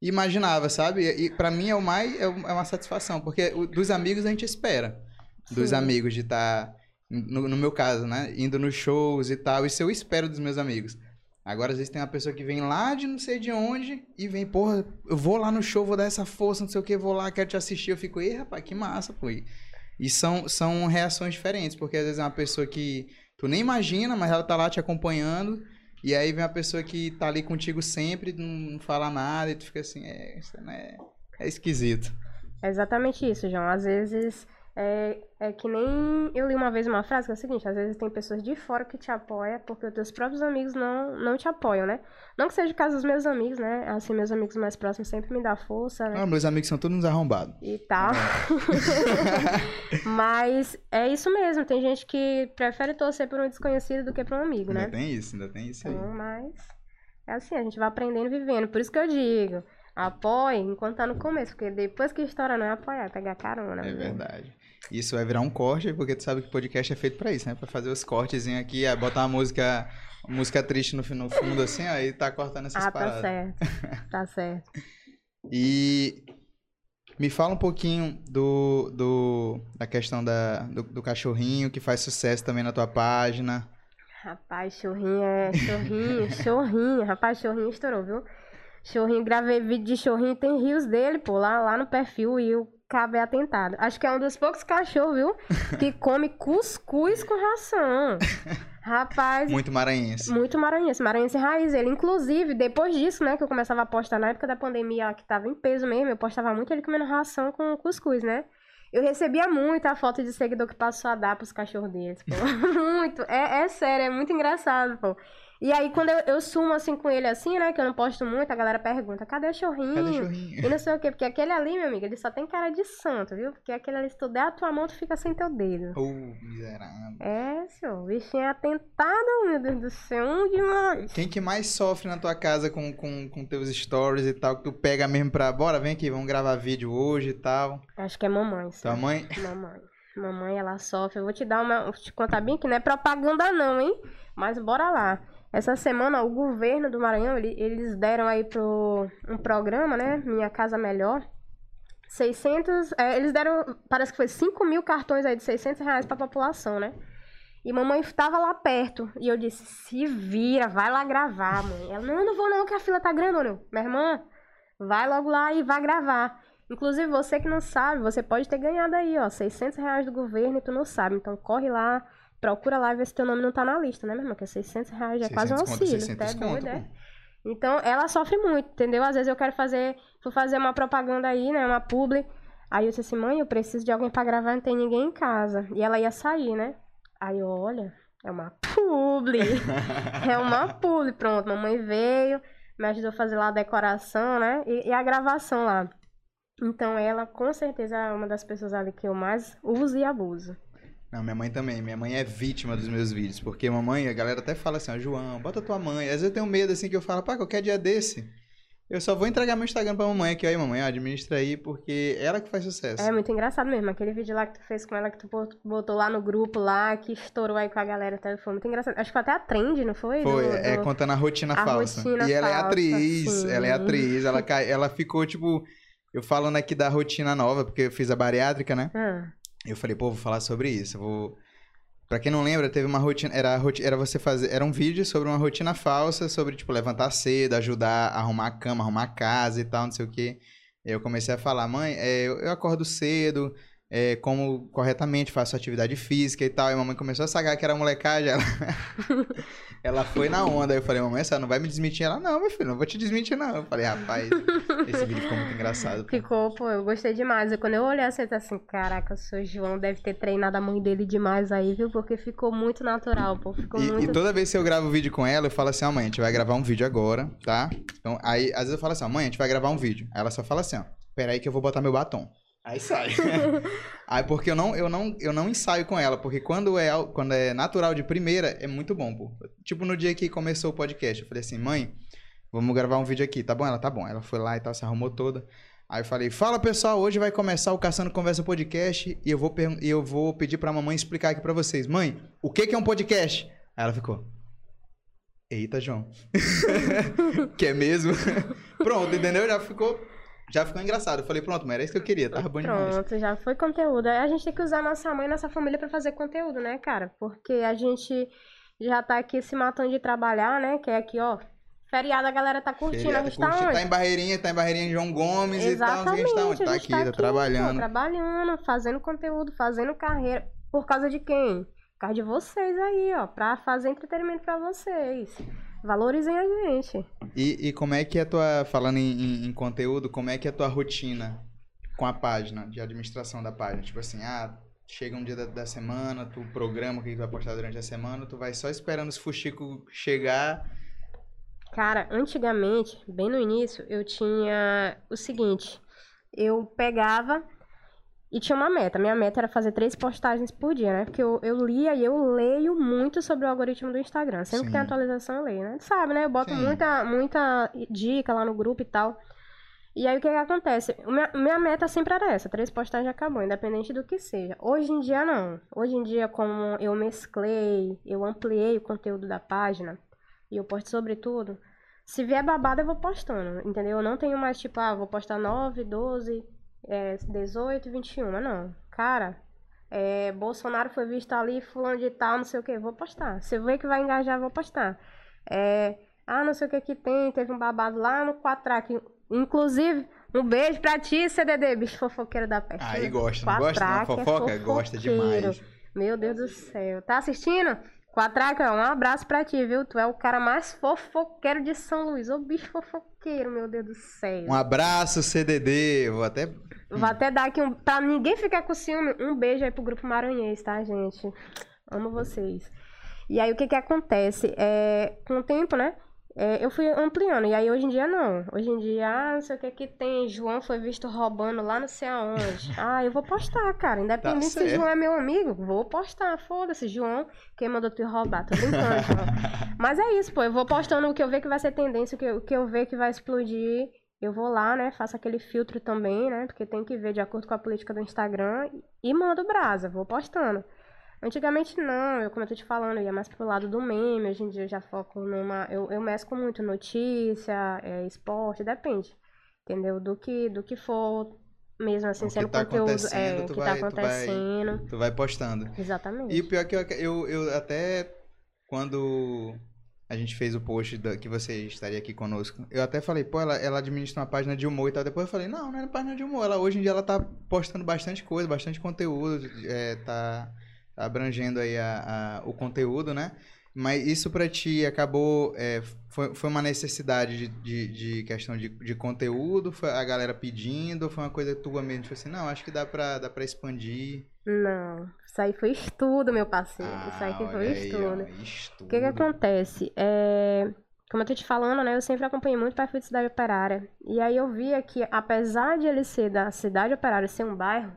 imaginava, sabe? E, para mim é o mais é é uma satisfação, porque dos amigos a gente espera. Dos Sim. amigos de estar, no, no meu caso, né? Indo nos shows e tal. Isso eu espero dos meus amigos. Agora, às vezes, tem uma pessoa que vem lá de não sei de onde e vem, porra, eu vou lá no show, vou dar essa força, não sei o que, vou lá, quero te assistir. Eu fico, ei, rapaz, que massa, pô. E, são, são reações diferentes, porque às vezes é uma pessoa que tu nem imagina, mas ela tá lá te acompanhando. E aí vem uma pessoa que tá ali contigo sempre, não, não fala nada, e tu fica assim, é, isso é, é esquisito. É exatamente isso, João. Às vezes é, é que nem eu li uma vez uma frase que é o seguinte, às vezes tem pessoas de fora que te apoiam porque os teus próprios amigos não, não te apoiam, né? Não que seja o caso dos meus amigos, né? Assim, meus amigos mais próximos sempre me dão força, né? Ah, meus amigos são todos arrombados. E tal. Mas é isso mesmo, tem gente que prefere torcer por um desconhecido do que por um amigo, Ainda né? tem isso, ainda tem isso aí. Então, mas é assim, a gente vai aprendendo e vivendo. Por isso que eu digo, apoie enquanto tá no começo, porque depois que estoura não é apoiar, é pegar carona. É viu? verdade. Isso vai virar um corte, porque tu sabe que podcast é feito pra isso, né? Pra fazer os cortezinhos aqui, é botar uma música, uma música triste no, no fundo, assim, aí tá cortando essas Ah, tá paradas. certo. Tá certo. E me fala um pouquinho do, do da questão da, do, do cachorrinho que faz sucesso também na tua página. Rapaz, chorrinho é. Chorrinho, chorrinho. Rapaz, chorrinho estourou, viu? Chorrinho, gravei vídeo de chorrinho, tem rios dele, pô, lá, lá no perfil e o cabo é atentado. Acho que é um dos poucos cachorros, viu? Que come cuscuz com ração. Rapaz, Muito maranhense. Muito maranhense, maranhense raiz. Ele, inclusive, depois disso, né, que eu começava a postar na época da pandemia, que tava em peso mesmo, eu postava muito ele comendo ração com cuscuz, né? Eu recebia muita foto de seguidor que passou a dar pros cachorros deles, pô. muito. É, é sério, é muito engraçado, pô. E aí, quando eu, eu sumo assim com ele assim, né, que eu não posto muito, a galera pergunta, cadê o chorrinho? Cadê chorrinho? E não sei o quê, porque aquele ali, meu amigo, ele só tem cara de santo, viu? Porque aquele ali, se tu der a tua mão, tu fica sem teu dedo. Oh, miserável. É, senhor, o bichinho é atentado, meu Deus do céu, um demais. Quem que mais sofre na tua casa com, com, com teus stories e tal, que tu pega mesmo pra, bora, vem aqui, vamos gravar vídeo hoje e tal. Acho que é mamãe, Tua sabe? mãe, Mamãe. Mamãe, ela sofre. Eu vou te dar uma. Vou te contar bem que não é propaganda, não, hein? Mas bora lá. Essa semana, o governo do Maranhão, ele- eles deram aí pro um programa, né? Minha Casa Melhor. 600. é, eles deram, parece que foi 5 mil cartões aí de 600 reais pra população, né? E mamãe estava lá perto. E eu disse: se vira, vai lá gravar, mãe. Ela: não, não vou não, que a fila tá grande, não. Minha irmã, vai logo lá e vai gravar. Inclusive, você que não sabe, você pode ter ganhado aí, ó, 600 reais do governo e tu não sabe. Então, corre lá, procura lá e vê se teu nome não tá na lista, né, meu irmão? Que é 600 reais, já é quase um 600 conto, auxílio. 600 tá doido, é? Então, ela sofre muito, entendeu? Às vezes eu quero fazer, fui fazer uma propaganda aí, né, uma publi. Aí eu disse assim, mãe, eu preciso de alguém pra gravar, não tem ninguém em casa. E ela ia sair, né? Aí eu, olha, é uma publi. é uma publi, pronto. Mamãe veio, me ajudou a fazer lá a decoração, né? E, e a gravação lá. Então ela, com certeza, é uma das pessoas ali que eu mais uso e abuso. Não, minha mãe também. Minha mãe é vítima dos meus vídeos. Porque mamãe, a galera até fala assim, ó, João, bota tua mãe. Às vezes eu tenho medo assim que eu falo, pá, qualquer dia desse, eu só vou entregar meu Instagram pra mamãe aqui, ó, aí, mamãe, ó, administra aí, porque ela que faz sucesso. É muito engraçado mesmo. Aquele vídeo lá que tu fez com ela, que tu bot- botou lá no grupo lá, que estourou aí com a galera, tá? foi muito engraçado. Acho que foi até a trend, não foi? Foi, Do- é do- contando a rotina a falsa. rotina e ela é falsa, atriz, sim. ela é atriz, ela, ela ficou, tipo, eu falando aqui da rotina nova, porque eu fiz a bariátrica, né? Ah, Eu falei, pô, vou falar sobre isso. Vou. Pra quem não lembra, teve uma rotina. Era, era você fazer. Era um vídeo sobre uma rotina falsa, sobre, tipo, levantar cedo, ajudar a arrumar a cama, arrumar a casa e tal, não sei o quê. Eu comecei a falar, mãe, é, eu, eu acordo cedo, é, como corretamente, faço atividade física e tal. E a mamãe começou a sacar que era molecagem. Ela, ela foi na onda. Aí eu falei, mamãe, essa não vai me desmentir? Ela, não, meu filho, não vou te desmentir, não. Eu falei, rapaz, esse vídeo ficou muito engraçado. pô. ficou, pô, eu gostei demais. Quando eu olhei assim, disse assim, caraca, o seu João deve ter treinado a mãe dele demais aí, viu? Porque ficou muito natural, pô. Ficou E, muito. e toda vez que eu gravo vídeo com ela, eu falo assim, ó, mãe, a gente vai gravar um vídeo agora, tá? Então, aí, às vezes eu falo assim, ó, mãe, a gente vai gravar um vídeo. Aí ela só fala assim, ó, peraí que eu vou botar meu batom. Aí sai. Aí porque eu não, eu não, eu não ensaio com ela, porque quando é, quando é natural de primeira, é muito bom, pô. Tipo no dia que começou o podcast, eu falei assim, mãe, vamos gravar um vídeo aqui, tá bom? Ela, tá bom. Ela foi lá e tal, se arrumou toda. Aí eu falei, fala pessoal, hoje vai começar o Caçando Conversa Podcast e eu vou, e eu vou pedir pra mamãe explicar aqui pra vocês. Mãe, o que que é um podcast? Aí ela ficou, eita, João. que é mesmo? Pronto, entendeu? Já ficou, já ficou engraçado. Eu falei, pronto, mas era isso que eu queria, tava bom demais. Pronto, já foi conteúdo. Aí A gente tem que usar nossa mãe e nossa família pra fazer conteúdo, né, cara? Porque a gente já tá aqui se matando de trabalhar, né? Que é aqui, ó. Feriado a galera tá curtindo. Feriado, a gente tá curte- onde? tá em Barreirinha, tá em Barreirinha de João Gomes e tal. A Exatamente, gente tá onde? Tá aqui, tá, pô, trabalhando. trabalhando, fazendo conteúdo, fazendo carreira. Por causa de quem? Por causa de vocês aí, ó. Pra fazer entretenimento pra vocês. Valorizem a gente. E, e como é que é a tua, falando em, em- em conteúdo, como é que é a tua rotina com a página, de administração da página? Tipo assim, ah, chega um dia da, da semana, tu programa o que tu vai postar durante a semana, tu vai só esperando os fuxicos chegar. Cara, antigamente, bem no início, eu tinha o seguinte. Eu pegava e tinha uma meta. Minha meta era fazer três postagens por dia, né? Porque eu, eu lia e eu leio muito sobre o algoritmo do Instagram. Sempre que tem Sim. atualização, eu leio, né? Sabe, né? Eu boto Sim. muita, muita dica lá no grupo e tal. E aí o que, que acontece? Minha, minha meta sempre era essa, três postagens acabou, independente do que seja. Hoje em dia não. Hoje em dia, como eu mesclei, eu ampliei o conteúdo da página e eu posto sobre tudo. Se vier babado, eu vou postando, entendeu? Eu não tenho mais tipo, ah, vou postar 9, 12, é, 18, 21. Não. Cara, é, Bolsonaro foi visto ali, fulano de tal, não sei o que, vou postar. Se eu ver que vai engajar, vou postar. É, ah, não sei o que que tem, teve um babado lá no Quatrack. Inclusive, um beijo pra ti, CDD, bicho fofoqueiro da peste. Aí gosta, não gosta? Quatrack é fofoca? Gosta demais. Meu Deus do céu. Tá assistindo? Quatraca, um abraço pra ti, viu? Tu é o cara mais fofoqueiro de São Luís. Ô bicho fofoqueiro, meu Deus do céu. Um abraço, CDD. Vou até. Vou até dar aqui um. Pra ninguém ficar com ciúme, um beijo aí pro grupo Maranhês, tá, gente? Amo vocês. E aí o que que acontece? É, com o tempo, né? É, eu fui ampliando. E aí hoje em dia não. Hoje em dia, ah, não sei o que que tem. João foi visto roubando lá não sei aonde. Ah, eu vou postar, cara. Independente se certo. João é meu amigo, vou postar. Foda-se, João. Quem mandou tu roubar? Tô brincando, João. Mas é isso, pô. Eu vou postando o que eu ver que vai ser tendência, o que, eu- o que eu ver que vai explodir. Eu vou lá, né? Faço aquele filtro também, né? Porque tem que ver de acordo com a política do Instagram. E mando brasa, vou postando. Antigamente não, eu, como eu tô te falando, eu ia mais pro lado do meme. Hoje em dia eu já foco numa. Eu, eu mesclo muito notícia, é, esporte, depende. Entendeu? Do que, do que for mesmo assim, O sendo tá conteúdo é, acontecendo, tu que vai- tá tu vai- acontecendo. Tu vai postando. Exatamente. E o pior que eu, eu, eu até quando a gente fez o post da- que você estaria aqui conosco, eu até falei, pô, ela, ela administra uma página de humor e tal. Depois eu falei, não, não é página de humor. Ela, hoje em dia ela tá postando bastante coisa, bastante conteúdo, é, tá, tá abrangendo aí a, a- o conteúdo, né? Mas isso pra ti acabou. é, foi, foi uma necessidade de, de, de questão de, de conteúdo? Foi a galera pedindo? Ou foi uma coisa tua mesmo? Tipo assim, não, acho que dá pra, dá pra expandir. Não, isso aí foi estudo, meu parceiro. isso aí que Ah, foi aí, estudo. ó, estudo. O que que acontece? É, Como eu tô te falando, né? Eu sempre acompanhei muito o perfil de cidade operária. E aí eu via que, apesar de ele ser da cidade operária, ser um bairro,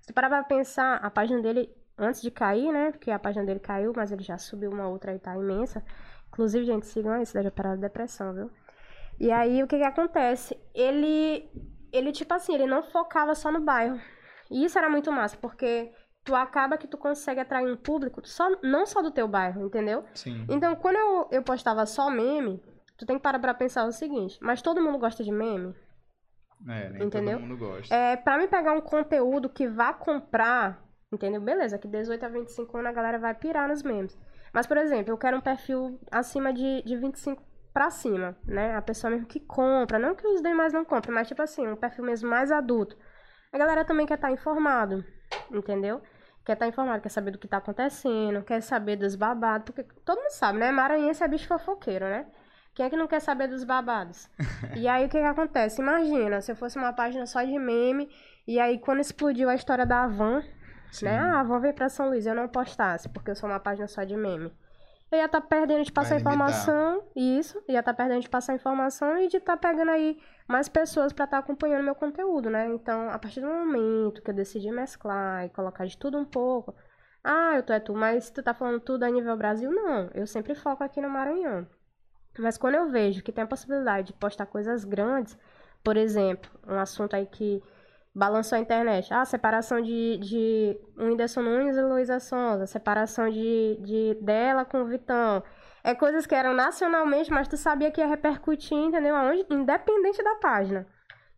se tu parar pra pensar, a página dele, antes de cair, né? Porque a página dele caiu, mas ele já subiu uma outra aí, tá imensa. Inclusive, gente, sigam aí, cidade operária depressão, viu? E aí, o que que acontece? Ele, ele, tipo assim, ele não focava só no bairro. E isso era muito massa, porque tu acaba que tu consegue atrair um público só, não só do teu bairro, entendeu? Sim. Então, quando eu, eu postava só meme, tu tem que parar pra pensar o seguinte, mas todo mundo gosta de meme? É, nem Entendeu? todo mundo gosta. É, pra me pegar um conteúdo que vá comprar, entendeu? Beleza, que 18 a 25 anos a galera vai pirar nos memes. Mas, por exemplo, eu quero um perfil acima de, de 25 pra cima, né? A pessoa mesmo que compra, não que os demais não comprem, mas tipo assim, um perfil mesmo mais adulto. A galera também quer estar informado, entendeu? Quer estar informado, quer saber do que tá acontecendo, quer saber dos babados, porque todo mundo sabe, né? Maranhense é bicho fofoqueiro, né? Quem é que não quer saber dos babados? e aí o que que acontece? Imagina, se eu fosse uma página só de meme, e aí quando explodiu a história da Van, Sim. né? Ah, Van veio pra São Luís, eu não postasse, porque eu sou uma página só de meme. eu ia estar perdendo de passar informação, isso, ia estar perdendo de passar informação e de estar pegando aí mais pessoas pra estar acompanhando meu conteúdo, né? Então, a partir do momento que eu decidi mesclar e colocar de tudo um pouco, ah, eu tô é tu, mas tu tá falando tudo a nível Brasil? Não, eu sempre foco aqui no Maranhão. Mas quando eu vejo que tem a possibilidade de postar coisas grandes, por exemplo, um assunto aí que balançou a internet. Ah, separação de, de Whindersson Nunes e Luísa Sonza, separação de, de dela com o Vitão. É coisas que eram nacionalmente, mas tu sabia que ia repercutir, entendeu? Aonde? Independente da página.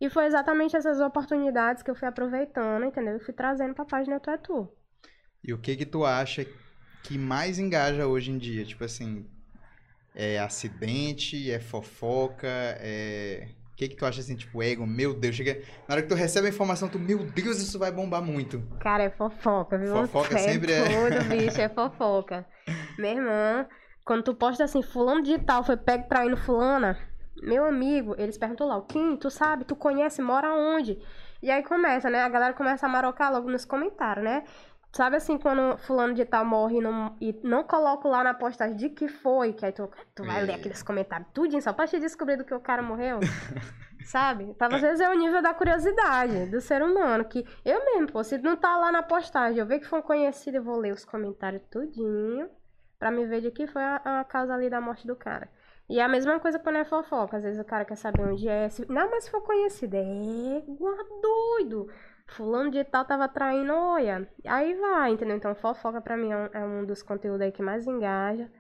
E foi exatamente essas oportunidades que eu fui aproveitando, entendeu? E fui trazendo pra página Tu é Tu. E o que que tu acha que mais engaja hoje em dia? Tipo assim, é acidente, é fofoca, é... O que que tu acha assim, tipo, ego? Meu Deus, chega... Na hora que tu recebe a informação, tu, meu Deus, isso vai bombar muito. Cara, é fofoca, viu? Fofoca Você sempre é. Tudo, bicho, é fofoca. Minha irmã, quando tu posta assim, fulano de tal foi pego traindo fulana, meu amigo, eles perguntam lá, quem? Tu sabe? Tu conhece? Mora onde? E aí começa, né? A galera começa a marocar logo nos comentários, né? Sabe assim, quando fulano de tal morre e não, e não coloco lá na postagem de que foi, que aí tu, tu vai ler aqueles comentários tudinho só pra te descobrir do que o cara morreu. Sabe? Então, às vezes é o nível da curiosidade do ser humano. Que eu mesmo, pô, se não tá lá na postagem, eu ver que foi um conhecido, eu vou ler os comentários tudinho pra me ver de que foi a, a causa ali da morte do cara. E é a mesma coisa quando é fofoca. Às vezes o cara quer saber onde é. Se... Não, mas se for conhecido, é igual doido. Fulano de tal tava traindo, olha. Aí vai, entendeu? Então fofoca pra mim é um, é um dos conteúdos aí que mais engaja.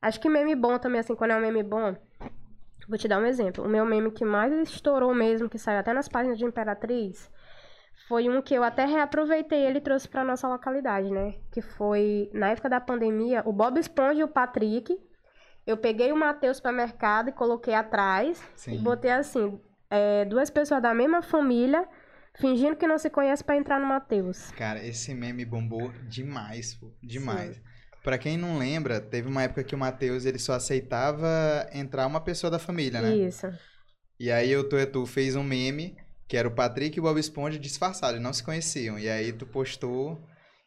Acho que meme bom também, assim, quando é um meme bom. Vou te dar um exemplo. O meu meme que mais estourou mesmo, que saiu até nas páginas de Imperatriz, foi um que eu até reaproveitei ele e trouxe pra nossa localidade, né? Que foi, na época da pandemia, o Bob Esponja e o Patrick. Eu peguei o Matheus para mercado e coloquei atrás. Sim. E botei assim, é, duas pessoas da mesma família, fingindo que não se conhece pra entrar no Matheus. Cara, esse meme bombou demais, pô. Demais. Pra quem não lembra, teve uma época que o Matheus ele só aceitava entrar uma pessoa da família, né? Isso. E aí o Toetu fez um meme, que era o Patrick e o Bob Esponja disfarçados, eles não se conheciam. E aí tu postou.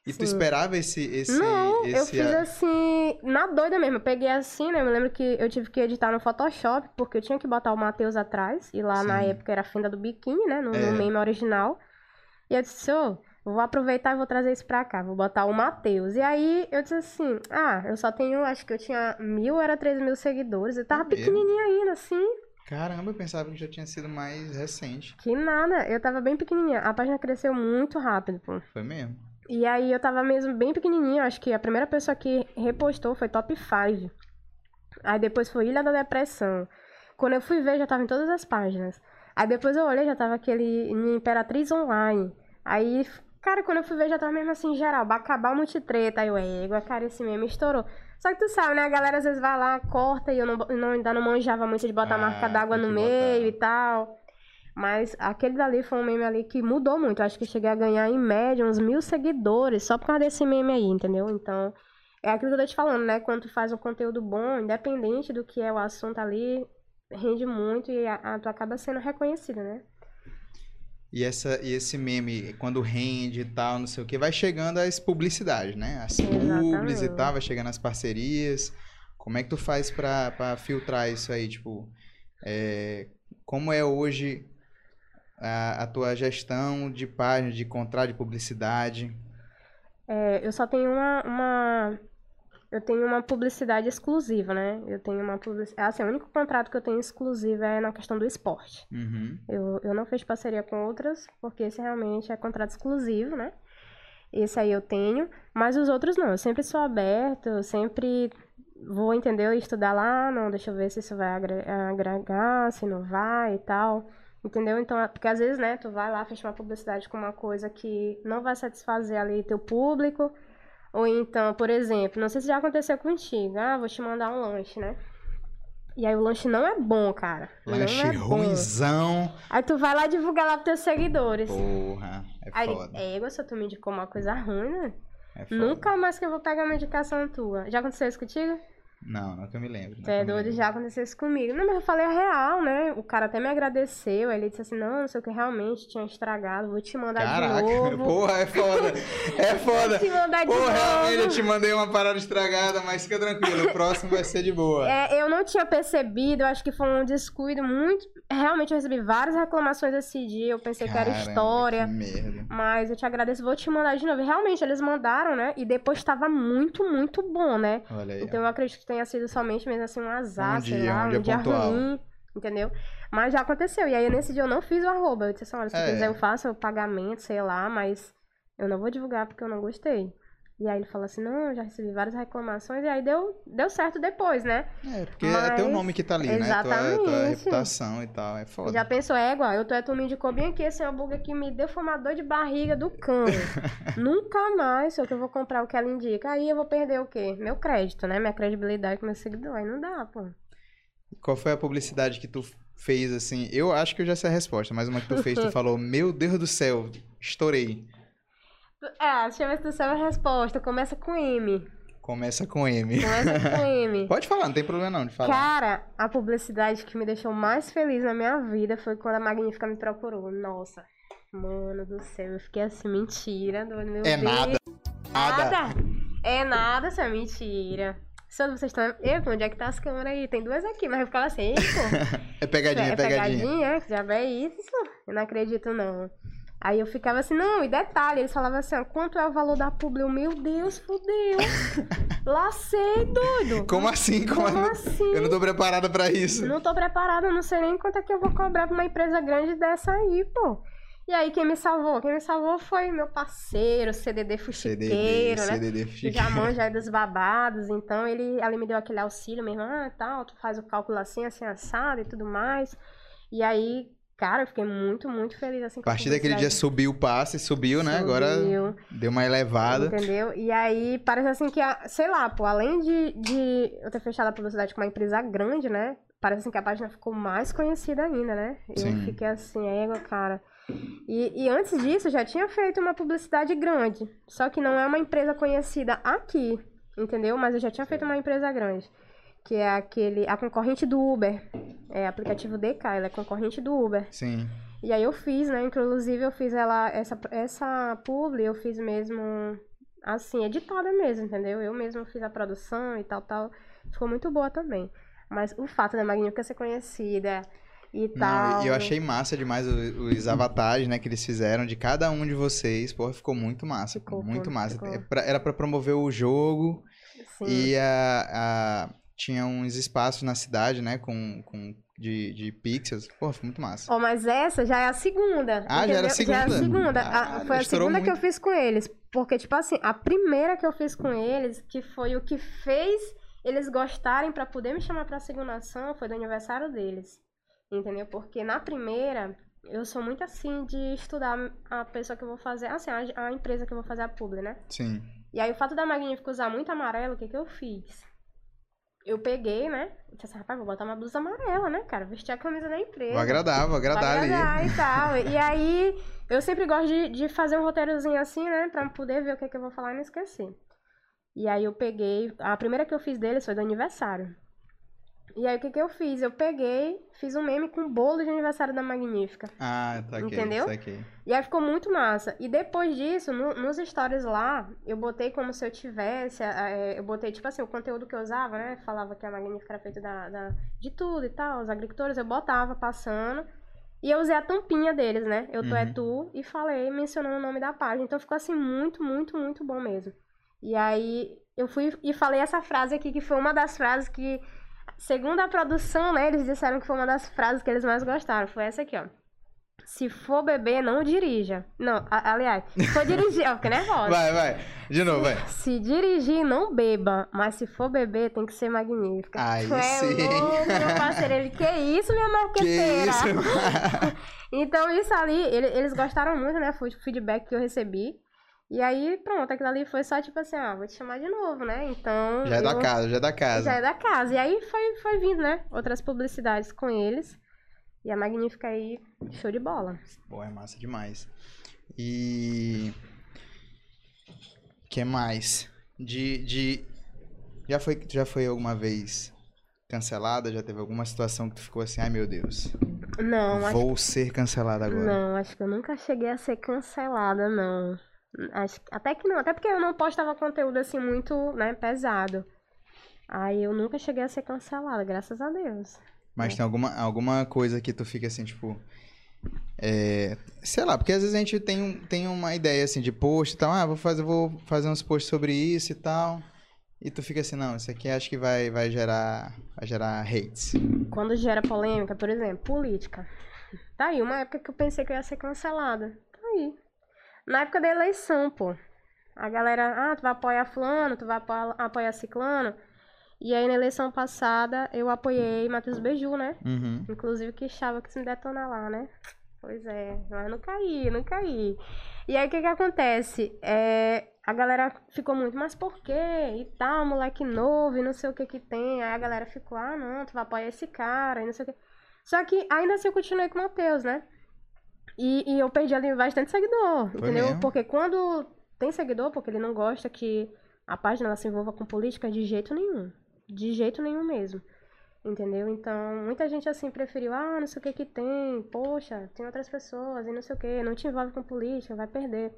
E tu Sim. esperava esse. esse Não, esse eu fiz assim, na doida mesmo. Eu peguei assim, né? Eu me lembro que eu tive que editar no Photoshop, porque eu tinha que botar o Matheus atrás. E lá na Sim. época era a fenda do biquíni, né? No, no É. meme original. E eu disse, ô, vou aproveitar e vou trazer isso pra cá. Vou botar o Matheus. E aí eu disse assim, ah, eu só tenho, acho que eu tinha mil, era três mil seguidores. Eu tava É pequenininha ainda, assim. Caramba, eu pensava que já tinha sido mais recente. Que nada, eu tava bem pequenininha. A página cresceu muito rápido, pô. Foi mesmo. E aí eu tava mesmo bem pequenininha, acho que a primeira pessoa que repostou foi Top 5. Aí depois foi Ilha da Depressão. Quando eu fui ver, já tava em todas as páginas. Aí depois eu olhei, já tava aquele Imperatriz Online. Aí, cara, quando eu fui ver, já tava mesmo assim, geral, Bacabal Multitreta. Aí eu, égua, cara, esse meme estourou. Só que tu sabe, né? A galera às vezes vai lá, corta e eu não, não- ainda não manjava muito de botar Ah, marca d'água tem no que botar. meio e tal. Mas aquele dali foi um meme ali que mudou muito. Eu acho que cheguei a ganhar, em média, uns mil seguidores só por causa desse meme aí, entendeu? Então, é aquilo que eu tô te falando, né? Quando tu faz um conteúdo bom, independente do que é o assunto ali, rende muito e a, a- tu acaba sendo reconhecida, né? E, essa, e esse meme, quando rende e tal, não sei o que, vai chegando as publicidades, né? As publis e tal, vai chegando as parcerias. Como é que tu faz pra, pra filtrar isso aí? Tipo, é, como é hoje a, a tua gestão de página, de contrato de publicidade? É, eu só tenho uma, uma. Eu tenho uma publicidade exclusiva, né? Eu tenho uma publicidade. Assim, o único contrato que eu tenho exclusivo é na questão do esporte. Uhum. Eu, eu não fecho parceria com outras, porque esse realmente é contrato exclusivo, né? Esse aí eu tenho, mas os outros não. Eu sempre sou aberto, eu sempre vou, entendeu? Estudar lá, não, deixa eu ver se isso vai agre- agregar, se não vai e tal. Entendeu? Então, é- porque às vezes, né, tu vai lá, fecha uma publicidade com uma coisa que não vai satisfazer ali teu público. Ou então, por exemplo, não sei se já aconteceu contigo. Ah, vou te mandar um lanche, né? E aí o lanche não é bom, cara. Lanche não é bom. ruimzão. Aí tu vai lá divulgar lá pros teus seguidores. Porra, é Aí, foda. é, égua, se tu me indicou uma coisa ruim, né? É. Nunca mais que eu vou pegar uma indicação tua. Já aconteceu isso contigo? Não, não que eu me lembro. É doido, já aconteceu isso comigo. Não, mas eu falei a real, né? O cara até me agradeceu. Ele disse assim: não, não sei o que realmente tinha estragado. Vou te mandar Caraca, de novo. porra, é foda. É foda. Vou te mandar de Porra, realmente eu novo. te mandei uma parada estragada, mas fica tranquilo, o próximo vai ser de boa. É, eu não tinha percebido, acho que foi um descuido muito. Realmente eu recebi várias reclamações esse dia. Eu pensei que era Caramba, história. Que merda. Mas eu te agradeço, vou te mandar de novo. E realmente, eles mandaram, né? E depois estava muito, muito bom, né? Olha aí. Então eu acredito que tenha sido somente mesmo assim um azar, Um sei dia, lá, um um dia dia, ruim, entendeu? Mas já aconteceu. E aí nesse dia eu não fiz o arroba. Eu disse assim, olha, se É. quiser eu faço o pagamento, sei lá, mas eu não vou divulgar porque eu não gostei. E aí ele falou assim, não, eu já recebi várias reclamações, e aí deu, deu certo depois, né? É, porque é teu Mas- nome que tá ali, né? Tua, Exatamente. tua reputação e tal. É foda. Já pensou, é igual, eu tô, tu me indicou bem aqui, esse hambúrguer que me deu foi uma dor de barriga do cão. Nunca mais sou que eu vou comprar o que ela indica. Aí eu vou perder o quê? Meu crédito, né? Minha credibilidade com meu seguidor. Aí não dá, pô. Qual foi a publicidade que tu fez assim? Eu acho que eu já sei a resposta, mas uma que tu fez, tu falou: Meu Deus do céu, estourei. É, deixa eu ver se tu sabe a resposta. Começa com M. Começa com M. Começa com M. Pode falar, não tem problema não de falar. Cara, a publicidade que me deixou mais feliz na minha vida foi quando a Magnífica me procurou. Nossa, mano do céu, eu fiquei assim, mentira. Do meu É Deus. nada. Nada. É nada, isso é mentira. Só vocês estão. Eu, onde é que tá as câmeras aí? Tem duas aqui, mas eu ficava assim, "Ei, pô. É pegadinha, é é pegadinha. pegadinha, é? Que diabo é isso? Eu não acredito, não. Aí eu ficava assim, não, e detalhe, eles falavam assim, ó, quanto é o valor da publi? Eu, meu Deus, fudeu. Lacei, doido. Como assim? Como, Como assim? Eu não tô preparada pra isso. Não tô preparada, não sei nem quanto é que eu vou cobrar pra uma empresa grande dessa aí, pô. E aí, quem me salvou? Quem me salvou foi meu parceiro, CDD Fuxiqueiro, CDD, né? CDD, Que fica. já manja aí dos babados, então ele, ele me deu aquele auxílio mesmo, ah, tal, tu faz o cálculo assim, assim, assado e tudo mais. E aí, cara, eu fiquei muito, muito feliz assim A partir daquele dia subiu o passe, subiu, né? Agora Subiu. deu uma elevada. Entendeu? E aí, parece assim que, a- sei lá, pô, além de, de eu ter fechado a publicidade com uma empresa grande, né? Parece assim que a página ficou mais conhecida ainda, né? Eu Sim. fiquei assim, égua, cara. E, e antes disso, eu já tinha feito uma publicidade grande. Só que não é uma empresa conhecida aqui, entendeu? Mas eu já tinha feito uma empresa grande. Que é aquele, a concorrente do Uber. É aplicativo DK, ela é concorrente do Uber. Sim. E aí eu fiz, né? Inclusive eu fiz ela, essa, essa publi, eu fiz mesmo, assim, editada mesmo, entendeu? Eu mesmo fiz a produção e tal, tal. Ficou muito boa também. Mas o fato da Magnífica ser conhecida e tal... Não, e eu achei massa demais o- os avatares, né, que eles fizeram de cada um de vocês. Porra, ficou muito massa. Ficou, muito massa. ficou. É era pra promover o jogo Sim. e a, a- tinha uns espaços na cidade, né, com, com de, de pixels. Porra, foi muito massa. Ó, mas essa já é a segunda. Ah, já era a entendeu? Já é a segunda? segunda. A- foi a segunda que eu muito. fiz com eles. Porque, tipo assim, a primeira que eu fiz com eles, que foi o que fez eles gostarem pra poder me chamar pra segunda ação, foi do aniversário deles. Entendeu? Porque na primeira, eu sou muito assim de estudar a pessoa que eu vou fazer, assim, a, a empresa que eu vou fazer a publi, né? Sim. E aí, o fato da Magnífica usar muito amarelo, o que que eu fiz? Eu peguei, né? E disse assim, rapaz, vou botar uma blusa amarela, né, cara? Vestir a camisa da empresa. Vou agradar, vou agradar ali. agradar e tal. E aí, eu sempre gosto de, de fazer um roteirozinho assim, né? Pra poder ver o que, que eu vou falar e não esquecer. E aí eu peguei. A primeira que eu fiz deles foi do aniversário. E aí o que, que eu fiz? Eu peguei, fiz um meme com bolo de aniversário da Magnífica. Ah, tá aqui. Entendeu? Saquei. E aí ficou muito massa. E depois disso, no- nos stories lá, eu botei como se eu tivesse. eh, eu botei, tipo assim, o conteúdo que eu usava, né? Falava que a Magnífica era feita da, da- de tudo e tal, os agricultores, eu botava passando. E eu usei a tampinha deles, né? Eu tô é Uhum. tu e falei, mencionando o nome da página. Então ficou assim, muito, muito, muito bom mesmo. E aí eu fui e falei essa frase aqui, que foi uma das frases que, segundo a produção, né? Eles disseram que foi uma das frases que eles mais gostaram. Foi essa aqui, ó. Se for beber, não dirija. Não, a- aliás, se for dirigir, ó, fiquei nervosa. Vai, vai. De novo, vai. Se dirigir, não beba. Mas se for beber, tem que ser magnífica. Aí Tu é sim. louco, meu parceiro. Ele, que isso, minha Que marqueteira? isso? Então, isso ali, ele- eles gostaram muito, né? Foi o feedback que eu recebi. E aí, pronto, aquilo ali foi só tipo assim, ah, vou te chamar de novo, né? Então. já é da eu- casa, já é da casa. Já é da casa. E aí foi, foi vindo, né? Outras publicidades com eles. E a Magnífica aí, show de bola. Pô, é massa demais. E. que mais? De, de Já foi, já foi alguma vez cancelada? Já teve alguma situação que tu ficou assim, ai meu Deus, Não, acho vou ser cancelada agora? Não, acho que eu nunca cheguei a ser cancelada, não. Acho, até que não, até porque eu não postava conteúdo assim muito, né, pesado. Aí eu nunca cheguei a ser cancelada, graças a Deus. Mas tem alguma, alguma coisa que tu fica assim, tipo. É, sei lá, porque às vezes a gente tem, tem uma ideia assim de post e tal, ah, vou fazer, vou fazer uns posts sobre isso e tal. E tu fica assim, não, isso aqui acho que vai, vai gerar. Vai gerar hates. Quando gera polêmica, por exemplo, política. Tá aí, uma época que eu pensei que eu ia ser cancelada. Tá aí. Na época da eleição, pô. A galera, ah, tu vai apoiar fulano, tu vai apoiar, ciclano. E aí na eleição passada eu apoiei Matheus Beiju, né? Uhum. Inclusive que chava que se me detonar lá, né? Pois é, mas não caí, não caí. E aí o que que acontece? É, a galera ficou muito, mas por quê? E tal, moleque novo, e não sei o que que tem. Aí a galera ficou, ah não, tu vai apoiar esse cara, e não sei o que. Só que ainda assim eu continuei com o Matheus, né? E, e eu perdi ali bastante seguidor, Foi entendeu? mesmo? Porque quando tem seguidor, porque ele não gosta que a página ela se envolva com política de jeito nenhum. De jeito nenhum mesmo. Entendeu? Então, muita gente assim preferiu, ah, não sei o que que tem, poxa, tem outras pessoas e não sei o que, não te envolve com política, vai perder.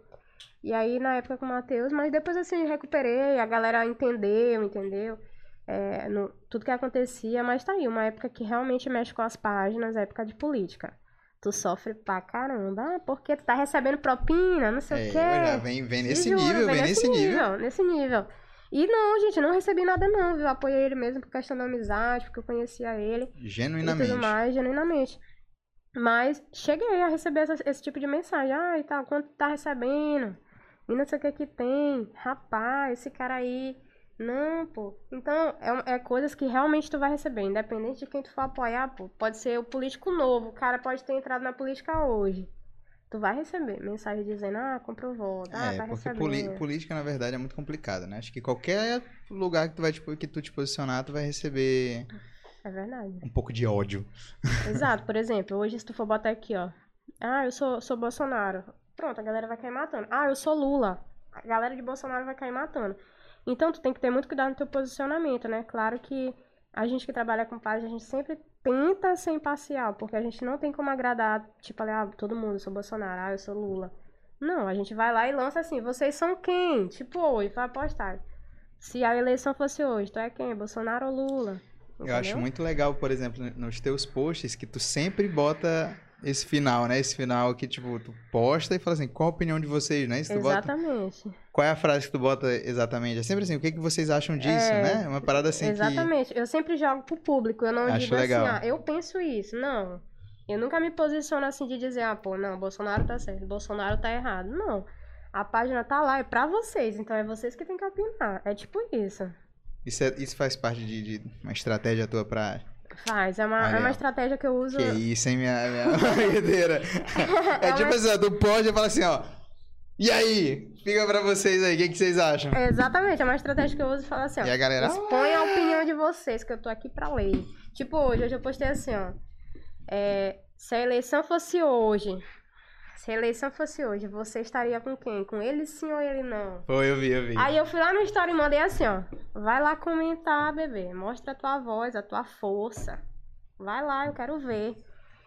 E aí, na época com o Matheus, mas depois assim, recuperei, a galera entendeu, entendeu? É, no- tudo que acontecia, mas tá aí, uma época que realmente mexe com as páginas, época de política. Tu sofre pra caramba, ah, porque tu tá recebendo propina, não sei É, o quê. vem, vem nesse juro, nível, vem nesse nível. Nesse nível. E não, gente, não recebi nada não, viu? Apoiei ele mesmo por questão da amizade, porque eu conhecia ele e Genuinamente. tudo mais, genuinamente. Mas cheguei a receber essa- esse tipo de mensagem. Ah, e tal, quanto tá recebendo? E não sei o que que tem. Rapaz, esse cara aí. Não, pô. Então, é, é coisas que realmente tu vai receber, independente de quem tu for apoiar, pô. Pode ser o político novo, o cara pode ter entrado na política hoje. Tu vai receber mensagem dizendo, ah, comprou voto, ah, É, tá porque recebendo. política, na verdade, é muito complicada, né? Acho que qualquer lugar que tu vai, tipo, que tu te posicionar, tu vai receber É verdade. um pouco de ódio. Exato, por exemplo, hoje se tu for botar aqui, ó. Ah, eu sou, sou Bolsonaro. Pronto, a galera vai cair matando. Ah, eu sou Lula. A galera de Bolsonaro vai cair matando. Então tu tem que ter muito cuidado no teu posicionamento, né? Claro que a gente que trabalha com página, a gente sempre tenta ser imparcial, porque a gente não tem como agradar, tipo, ah, todo mundo, eu sou Bolsonaro, ah, eu sou Lula. Não, a gente vai lá e lança assim, vocês são quem? Tipo, hoje, vai postar. Se a eleição fosse hoje, tu é quem? Bolsonaro ou Lula? Eu acho Entendeu? muito legal, por exemplo, nos teus posts, que tu sempre bota esse final, né? Esse final que, tipo, tu posta e fala assim, qual a opinião de vocês, né? Se tu bota, Exatamente. qual é a frase que tu bota exatamente? É sempre assim, o que, que vocês acham disso, É, né? Uma parada assim que... Exatamente. Eu sempre jogo pro público. Eu não Acho digo legal. assim, ah, eu penso isso. Não. Eu nunca me posiciono assim de dizer, ah, pô, não, Bolsonaro tá certo, Bolsonaro tá errado. Não. A página tá lá, é pra vocês, então é vocês que tem que opinar. É tipo isso. Isso, é- isso faz parte de, de uma estratégia tua pra... Faz. É uma, é uma estratégia que eu uso. Que isso, hein, minha, minha barrideira. É tipo assim, ó, tu pode falar assim, ó... E aí? Fica pra vocês aí, o que, que vocês acham? É, Exatamente, é uma estratégia que eu uso e falo assim, ó. E a galera... Expõe a opinião de vocês, que eu tô aqui pra ler. Tipo, hoje, hoje eu postei assim, ó. É, se a eleição fosse hoje, se a eleição fosse hoje, você estaria com quem? Com ele sim ou ele não? Foi, eu vi, eu vi. Aí eu fui lá no story e mandei assim, ó. Vai lá comentar, bebê. Mostra a tua voz, a tua força. Vai lá, eu quero ver.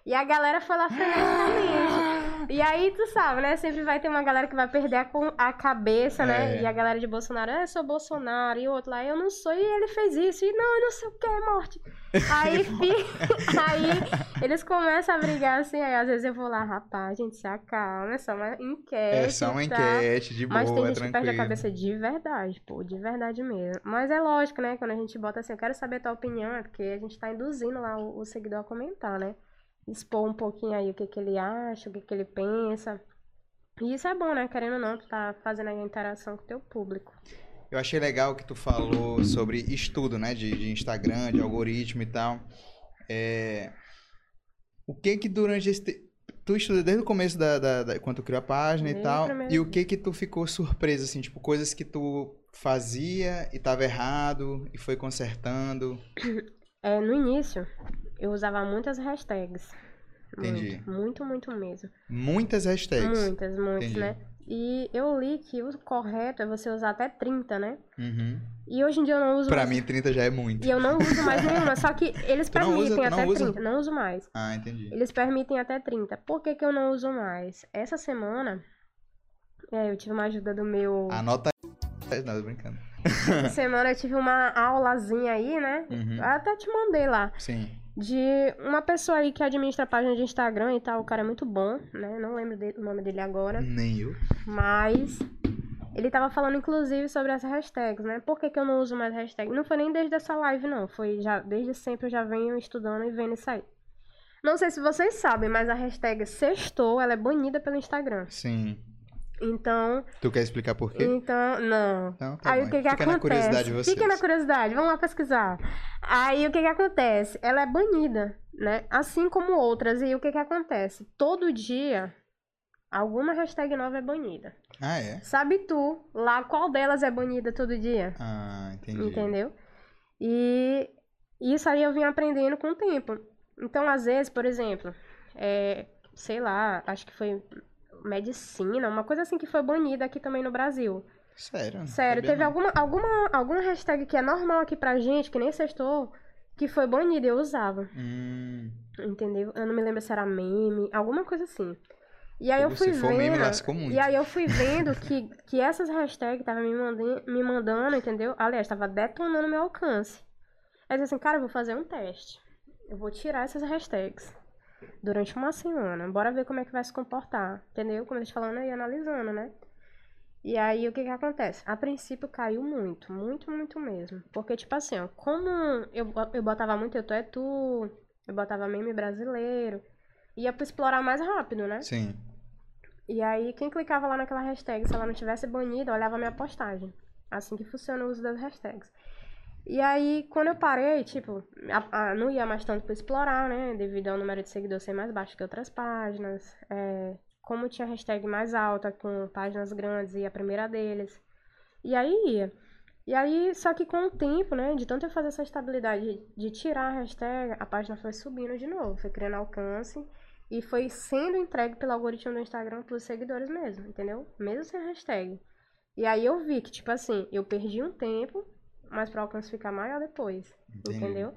E a galera foi lá freneticamente. E aí, tu sabe, né? Sempre vai ter uma galera que vai perder a, a cabeça, né? É. E a galera de Bolsonaro, ah, eu sou Bolsonaro. E o outro lá, eu não sou. E ele fez isso. E não, eu não sei o que, morte. Aí, fi- aí eles começam a brigar assim. Aí às vezes eu vou lá, rapaz, gente, se acalma. É só uma enquete. É só uma tá? enquete, de boa, Mas tem gente que perde a tranquilo. cabeça de verdade, pô, de verdade mesmo. Mas é lógico, né? Quando a gente bota assim, eu quero saber a tua opinião, é porque a gente tá induzindo lá o, o seguidor a comentar, né? Expor um pouquinho aí o que, que ele acha, o que, que ele pensa. E isso é bom, né? Querendo ou não, tu tá fazendo aí a interação com o teu público. Eu achei legal que tu falou sobre estudo, né? De, de Instagram, de algoritmo e tal. É... O que que durante esse... Tu estuda desde o começo da, da, da- quando tu criou a página e Desde tal. E o que que tu ficou surpreso, assim? Tipo, coisas que tu fazia e tava errado e foi consertando. É, no início, eu usava muitas hashtags. Entendi. Muito, muito, muito mesmo. Muitas hashtags. Muitas, muitas, Entendi. né? E eu li que o correto é você usar até 30, né? Uhum. E hoje em dia eu não uso Pra mais. mim, 30 já é muito. E eu não uso mais nenhuma, só que eles Tu não usa? permitem não até usa? 30. Não uso mais. Ah, entendi. Eles permitem até 30. Por que, que eu não uso mais? Essa semana, é, eu tive uma ajuda do meu. Anota aí. Não, tô brincando. Essa semana eu tive uma aulazinha aí, né? Uhum. Até te mandei lá. Sim. De uma pessoa aí que administra a página de Instagram e tal. O cara é muito bom, né? Não lembro o nome dele agora. Nem eu. Mas ele tava falando, inclusive, sobre as hashtags, né? Por que, que eu não uso mais hashtag? Não foi nem desde essa live, não. Foi já desde sempre eu já venho estudando e vendo isso aí. Não sei se vocês sabem, mas a hashtag sextou, ela é banida pelo Instagram. Sim. Então, Tu quer explicar por quê? então, não. Não, tá Aí bom. o que que Fica na acontece? curiosidade de vocês. Fica na curiosidade, vamos lá pesquisar. Aí o que que acontece? Ela é banida, né? Assim como outras. E o que que acontece? Todo dia, alguma hashtag nova é banida. Ah, é? Sabe tu lá qual delas é banida todo dia? Ah, entendi. Entendeu? E isso aí eu vim aprendendo com o tempo. Então, às vezes, por exemplo, é, sei lá, acho que foi medicina, uma coisa assim que foi banida aqui também no Brasil. Sério? Sério, teve não. alguma, alguma, alguma hashtag que é normal aqui pra gente, que nem sextou, que foi banida e eu usava. Hum, Entendeu? Eu não me lembro se era meme, alguma coisa assim. E aí eu fui vendo. meme. E aí eu fui vendo que, que essas hashtags estavam me, mandando, me mandando, entendeu? Aliás, tava detonando meu alcance. Aí eu disse assim, cara, eu vou fazer um teste. Eu vou tirar essas hashtags durante uma semana. Bora ver como é que vai se comportar. Entendeu? Como eu falando aí, analisando, né? E aí, o que que acontece? A princípio caiu muito, muito, muito mesmo. Porque, tipo assim, ó, como eu, eu botava muito eu tô é tu, eu botava meme brasileiro, ia pra explorar mais rápido, né? Sim. E aí, quem clicava lá naquela hashtag, se ela não tivesse banida, olhava minha postagem. Assim que funciona o uso das hashtags. E aí, quando eu parei, tipo, a- a- não ia mais tanto pra explorar, né? Devido ao número de seguidores ser mais baixo que outras páginas. É, como tinha hashtag mais alta, com páginas grandes, ia a primeira deles. E aí ia. E aí, só que com o tempo, né, de tanto eu fazer essa estabilidade de, tirar a hashtag, a página foi subindo de novo, foi criando alcance e foi sendo entregue pelo algoritmo do Instagram pros seguidores mesmo, entendeu? Mesmo sem hashtag. E aí eu vi que, tipo assim, eu perdi um tempo, mas para o alcance ficar maior depois, Entendi. entendeu?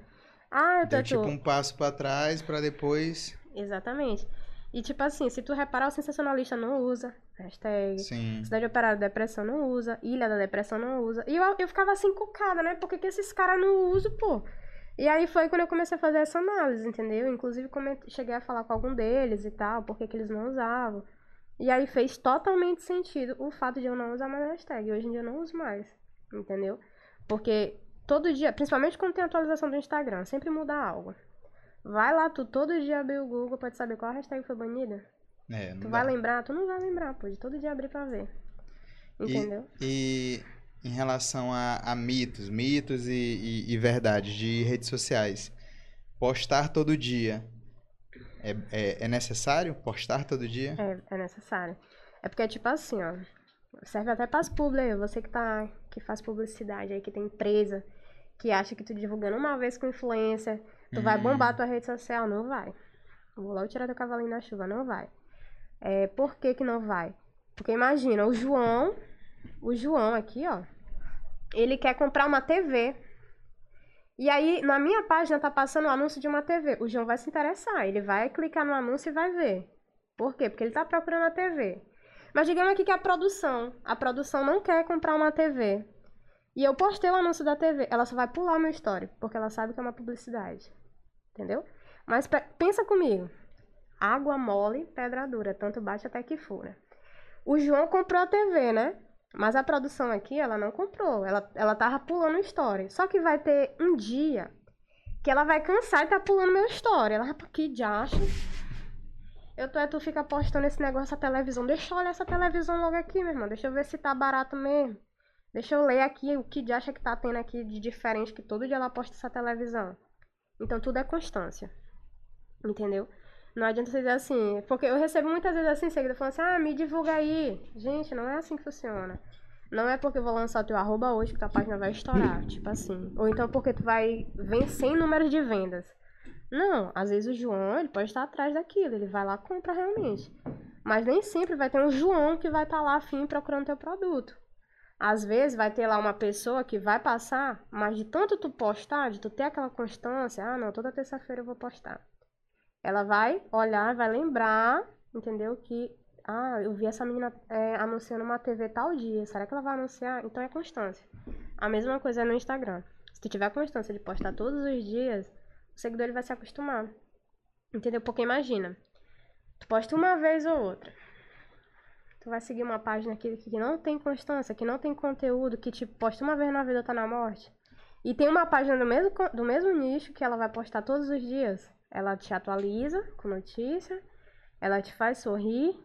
Ah, eu tô, Deu tipo um passo pra trás pra depois. Exatamente. E tipo assim, se tu reparar, o sensacionalista não usa hashtag. Sim. Cidade Operária da Depressão não usa. Ilha da Depressão não usa. E eu, eu ficava assim, cucada, né? Por que, que esses caras não usam, pô? E aí foi quando eu comecei a fazer essa análise, entendeu? Inclusive, cheguei a falar com algum deles e tal, por que, que eles não usavam. E aí fez totalmente sentido o fato de eu não usar mais hashtag. Hoje em dia eu não uso mais, entendeu? Porque todo dia, principalmente quando tem atualização do Instagram, sempre muda algo. Vai lá, tu todo dia abrir o Google pra te saber qual hashtag foi banida. É, não Tu dá. vai lembrar? Tu não vai lembrar, pô. De todo dia abrir pra ver. Entendeu? E em relação a, a mitos, mitos e, e, e verdades de redes sociais, postar todo dia é, é, é necessário? Postar todo dia? É, é necessário. É porque, tipo assim, ó. Serve até pras publi aí. Você que tá. Que faz publicidade aí, que tem empresa, que acha que tu divulgando uma vez com influência, tu vai Hum. bombar a tua rede social. Não vai. Vou logo tirar teu cavalinho da chuva. Não vai. É, por que que não vai? Porque imagina, o João. O João aqui, ó. Ele quer comprar uma TV. E aí, na minha página tá passando o anúncio de uma TV. O João vai se interessar. Ele vai clicar no anúncio e vai ver. Por quê? Porque ele tá procurando a TV. Mas digamos aqui que a produção, a produção não quer comprar uma TV. E eu postei o anúncio da TV, ela só vai pular meu story, porque ela sabe que é uma publicidade. Entendeu? Mas pe- pensa comigo. Água mole, pedra dura, tanto bate até que fura. O João comprou a TV, né? Mas a produção aqui, ela não comprou. Ela, ela tava pulando o story. Só que vai ter um dia que ela vai cansar e tá pulando meu story. Ela vai, "Pô, que diacho. Eu tô, é tu fica postando esse negócio na televisão. Deixa eu olhar essa televisão logo aqui, meu irmão. Deixa eu ver se tá barato mesmo. Deixa eu ler aqui o que de acha que tá tendo aqui de diferente, que todo dia ela posta essa televisão. Então tudo é constância. Entendeu? Não adianta você dizer assim, porque eu recebo muitas vezes assim, seguida falando assim, ah, me divulga aí. Gente, não é assim que funciona. Não é porque eu vou lançar teu arroba hoje que tua página vai estourar, tipo assim. Ou então porque tu vai vencer em números de vendas. Não, às vezes o João, ele pode estar atrás daquilo, ele vai lá compra realmente. Mas nem sempre vai ter um João que vai estar lá afim procurando teu produto. Às vezes vai ter lá uma pessoa que vai passar, mas de tanto tu postar, de tu ter aquela constância, ah não, toda terça-feira eu vou postar. Ela vai olhar, vai lembrar, entendeu? Que, ah, eu vi essa menina é, anunciando uma TV tal dia, será que ela vai anunciar? Então é constância. A mesma coisa é no Instagram. Se tu tiver constância de postar todos os dias, o seguidor ele vai se acostumar. Entendeu? Porque imagina, tu posta uma vez ou outra. Tu vai seguir uma página que, que não tem constância, que não tem conteúdo, que tipo, posta uma vez na vida, tá na morte. E tem uma página do mesmo, do mesmo nicho que ela vai postar todos os dias. Ela te atualiza com notícia, ela te faz sorrir,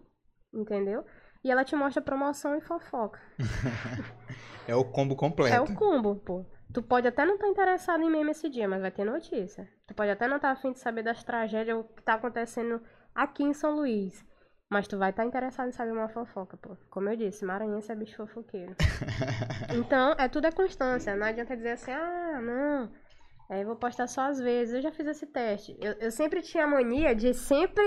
entendeu? E ela te mostra promoção e fofoca. é o combo completo. É o combo, pô. Tu pode até não estar tá interessado em meme esse dia, mas vai ter notícia. Tu pode até não estar tá afim de saber das tragédias que tá acontecendo aqui em São Luís. Mas tu vai estar tá interessado em saber uma fofoca, pô. Como eu disse, maranhense é bicho fofoqueiro. então, é tudo é constância. Não adianta dizer assim, ah, não. É, eu vou postar só às vezes. Eu já fiz esse teste. Eu, eu sempre tinha a mania de sempre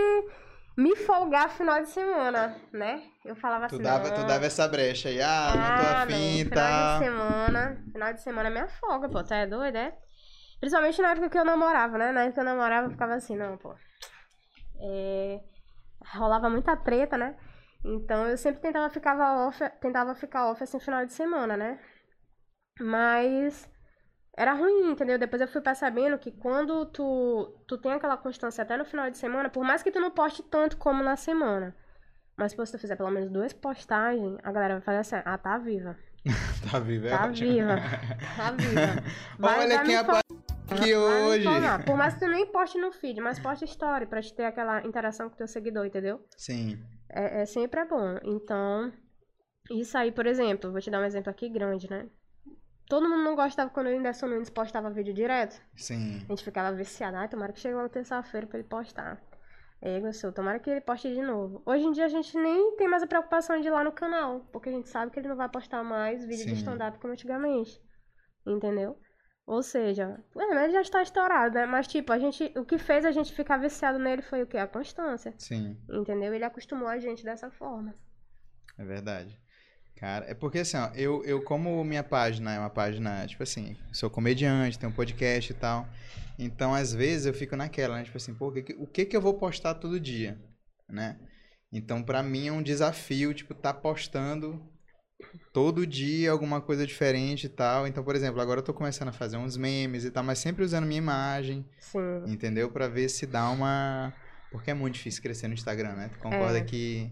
me folgar final de semana, né? Eu falava tu assim. Dava, tu dava essa brecha aí, ah, não tô ah, afim, tá? Final de semana. Final de semana é minha folga, pô. Tu é doido, é? Principalmente na época que eu namorava, né? Na época que eu namorava, eu ficava assim, não, pô. É rolava muita treta, né? Então eu sempre tentava ficar off, tentava ficar off assim final de semana, né? Mas era ruim, entendeu? Depois eu fui percebendo que quando tu, tu tem aquela constância até no final de semana, por mais que tu não poste tanto como na semana, mas se tu fizer pelo menos duas postagens, a galera vai fazer assim, ah, tá viva. tá viva, é Tá viva. Tá viva. Vai Olha quem apareceu aqui hoje. Por mais que tu nem poste no feed, mas poste story pra te ter aquela interação com teu seguidor, entendeu? Sim. É, é sempre é bom. Então, isso aí, por exemplo, vou te dar um exemplo aqui grande, né? Todo mundo não gostava quando o Whindersson Nunes postava vídeo direto. Sim. A gente ficava viciado. Ai, tomara que chegue uma terça-feira pra ele postar. É, gostou. Tomara que ele poste de novo. Hoje em dia a gente nem tem mais a preocupação de ir lá no canal. Porque a gente sabe que ele não vai postar mais vídeo Sim. de stand-up como antigamente. Entendeu? Ou seja, é, ele já está estourado, né? Mas, tipo, a gente, o que fez a gente ficar viciado nele foi o quê? A constância. Sim. Entendeu? Ele acostumou a gente dessa forma. É verdade. Cara, é porque assim, ó, eu, eu como minha página é uma página, tipo assim, sou comediante, tenho um podcast e tal. Então, às vezes, eu fico naquela, né? Tipo assim, pô, o que, o que que eu vou postar todo dia, né? Então, para mim é um desafio, tipo, tá postando todo dia alguma coisa diferente e tal. Então, por exemplo, agora eu tô começando a fazer uns memes e tal, mas sempre usando minha imagem. Sim. Entendeu? Para ver se dá uma. Porque é muito difícil crescer no Instagram, né? Tu concorda é. que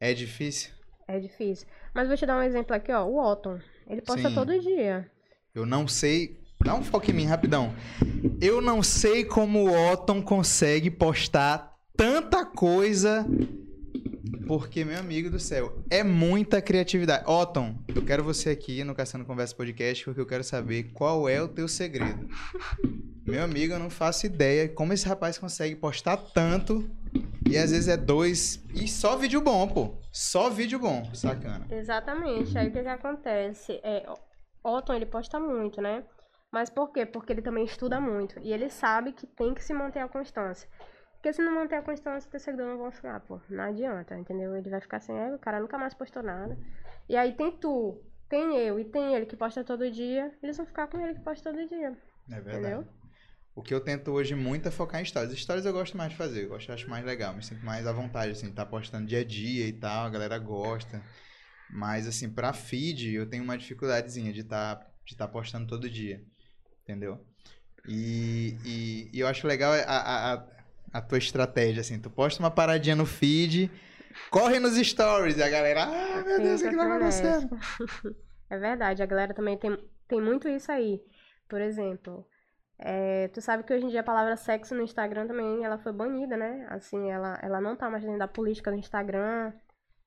é difícil? É difícil. Mas vou te dar um exemplo aqui, ó. O Otton. Ele posta Sim. todo dia. Eu não sei. Dá um foco em mim, rapidão. Eu não sei como o Otton consegue postar tanta coisa porque, meu amigo do céu, é muita criatividade. Otton, eu quero você aqui no Caçando Conversa Podcast porque eu quero saber qual é o teu segredo. Meu amigo, eu não faço ideia como esse rapaz consegue postar tanto e às vezes é dois e só vídeo bom, pô. Só vídeo bom, sacana. Exatamente. Aí o que, que acontece? É, Otton, ele posta muito, né? Mas por quê? Porque ele também estuda muito. E ele sabe que tem que se manter a constância. Porque se não manter a constância, o seguidor não vão ficar, pô. Não adianta, entendeu? Ele vai ficar assim, é, o cara nunca mais postou nada. E aí tem tu, tem eu e tem ele que posta todo dia. Eles vão ficar com ele que posta todo dia. É verdade. Entendeu? O que eu tento hoje muito é focar em stories. Stories eu gosto mais de fazer, eu gosto, acho mais legal, me sinto mais à vontade, assim, tá postando dia a dia e tal, a galera gosta. Mas, assim, pra feed, eu tenho uma dificuldadezinha de tá, de tá postando todo dia, entendeu? E, e, e eu acho legal a, a, a tua estratégia, assim? Tu posta uma paradinha no feed, corre nos stories e a galera, ah, meu Deus, o que tá acontecendo? É verdade, a galera também tem, tem muito isso aí. Por exemplo, é, tu sabe que hoje em dia a palavra sexo no Instagram também, ela foi banida, né? Assim, ela, ela não tá mais dentro da política do Instagram.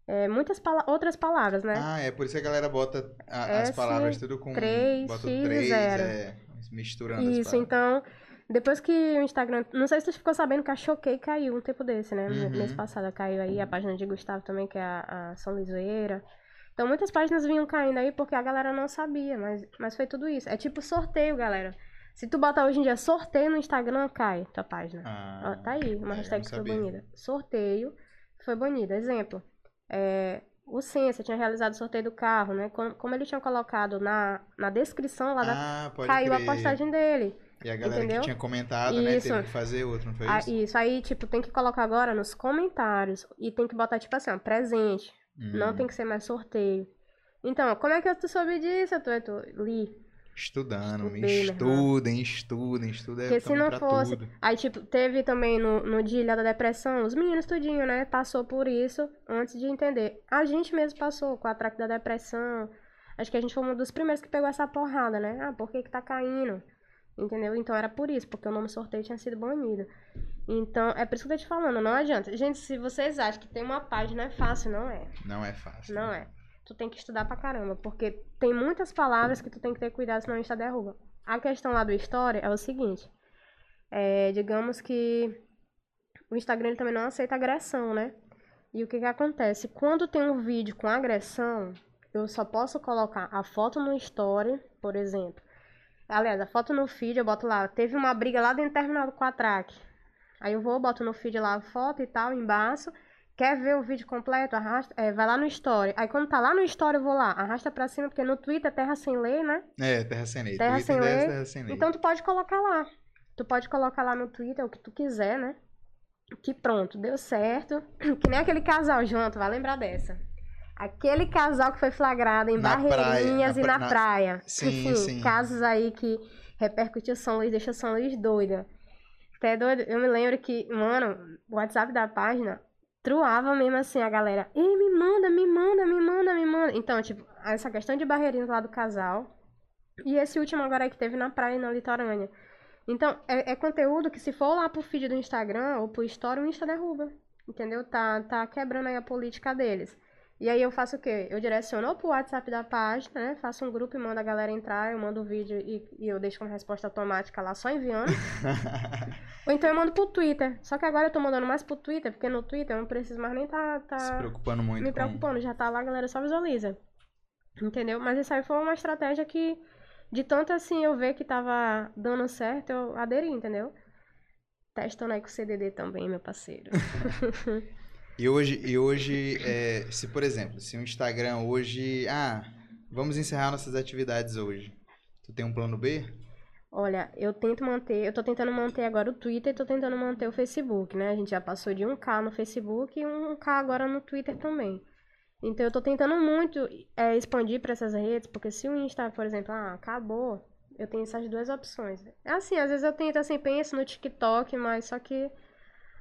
É, muitas pala outras palavras, né? Ah, é por isso que a galera bota a, as palavras tudo com... 3, bota X, 3, é, misturando Isso, então... Depois que o Instagram. Não sei se tu ficou sabendo que a Choquei caiu um tempo desse, né? Uhum. Mês passado caiu aí a página de Gustavo também, que é a, a São Lisoeira. Então muitas páginas vinham caindo aí porque a galera não sabia, mas, mas foi tudo isso. É tipo sorteio, galera. Se tu botar hoje em dia sorteio no Instagram, cai tua página. Ah, tá aí, uma é, hashtag que foi bonita. Sorteio. foi banido. Exemplo, é, o Sensa tinha realizado o sorteio do carro, né? Como, como ele tinha colocado na, na descrição lá da. Ah, caiu crer. a postagem dele. E a galera entendeu? que tinha comentado, né, Isso. teve que fazer outro, não foi Ah, isso? isso. Aí, tipo, tem que colocar agora nos comentários. E tem que botar, tipo assim, ó, presente. Não Hum, tem que ser mais sorteio. Então, como é que tu soube disso, tu, tu li? Estudando, estudem, estudem, estudem. Porque se não fosse- tudo. Aí, tipo, teve também no, no dia da depressão, os meninos tudinho, né? Passou por isso antes de entender. A gente mesmo passou com a atraque da depressão. Acho que a gente foi um dos primeiros que pegou essa porrada, né? Ah, por que que tá caindo? Entendeu? Então era por isso, porque o nome sorteio tinha sido banido. Então, é por isso que eu tô te falando, não adianta. Gente, se vocês acham que tem uma página é fácil, não é. Não é fácil. Não é. Tu tem que estudar pra caramba, porque tem muitas palavras que tu tem que ter cuidado, senão a Insta derruba. A questão lá do Story é o seguinte. É, digamos que o Instagram ele também não aceita agressão, né? E o que que acontece? Quando tem um vídeo com agressão, eu só posso colocar a foto no Story, por exemplo. Aliás, a foto no feed, eu boto lá, teve uma briga lá dentro do terminal do Quatrack. Aí eu vou, boto no feed lá a foto e tal, embaixo. Quer ver o vídeo completo? Arrasta, é, vai lá no Story. Aí quando tá lá no Story, eu vou lá, arrasta pra cima, porque no Twitter é terra sem lei, né? É, Terra Sem Lei. Terra Sem Lei. Terra Sem Lei. Então tu pode colocar lá. Tu pode colocar lá no Twitter o que tu quiser, né? Que pronto, deu certo. Que nem aquele casal, tu vai lembrar dessa. Aquele casal que foi flagrado em Na praia, Barreirinhas na e na na- praia. Sim, sim. Casos aí que repercutiu São Luís, deixa São Luís doida. Até doido. Eu me lembro que, mano, o WhatsApp da página truava mesmo assim a galera. Ei, me manda, me manda, me manda, me manda. Então, tipo, essa questão de barreirinhas lá do casal. E esse último agora que teve na praia e na litorânea. Então, é, é conteúdo que se for lá pro feed do Instagram ou pro Story, o Insta derruba. Entendeu? Tá, tá quebrando aí a política deles. E aí eu faço o quê? Eu direciono pro WhatsApp da página, né? Faço um grupo e mando a galera entrar, eu mando o vídeo e, e eu deixo como resposta automática lá só enviando. ou então eu mando pro Twitter. Só que agora eu tô mandando mais pro Twitter, porque no Twitter eu não preciso mais nem tá, tá Se preocupando muito me com... preocupando. Já tá lá, a galera só visualiza. Entendeu? Mas isso aí foi uma estratégia que, de tanto assim eu ver que tava dando certo, eu aderi, entendeu? Testando aí com o CDD também, meu parceiro. E hoje, e hoje é, se por exemplo, se o Instagram hoje... Ah, vamos encerrar nossas atividades hoje. Tu tem um plano B? Olha, eu tento manter, eu tô tentando manter agora o Twitter e tô tentando manter o Facebook, né? A gente já passou de 1K no Facebook e 1K agora no Twitter também. Então eu tô tentando muito é, expandir para essas redes, porque se o Insta, por exemplo, ah, acabou, eu tenho essas duas opções. É assim, às vezes eu tento assim, penso no TikTok, mas só que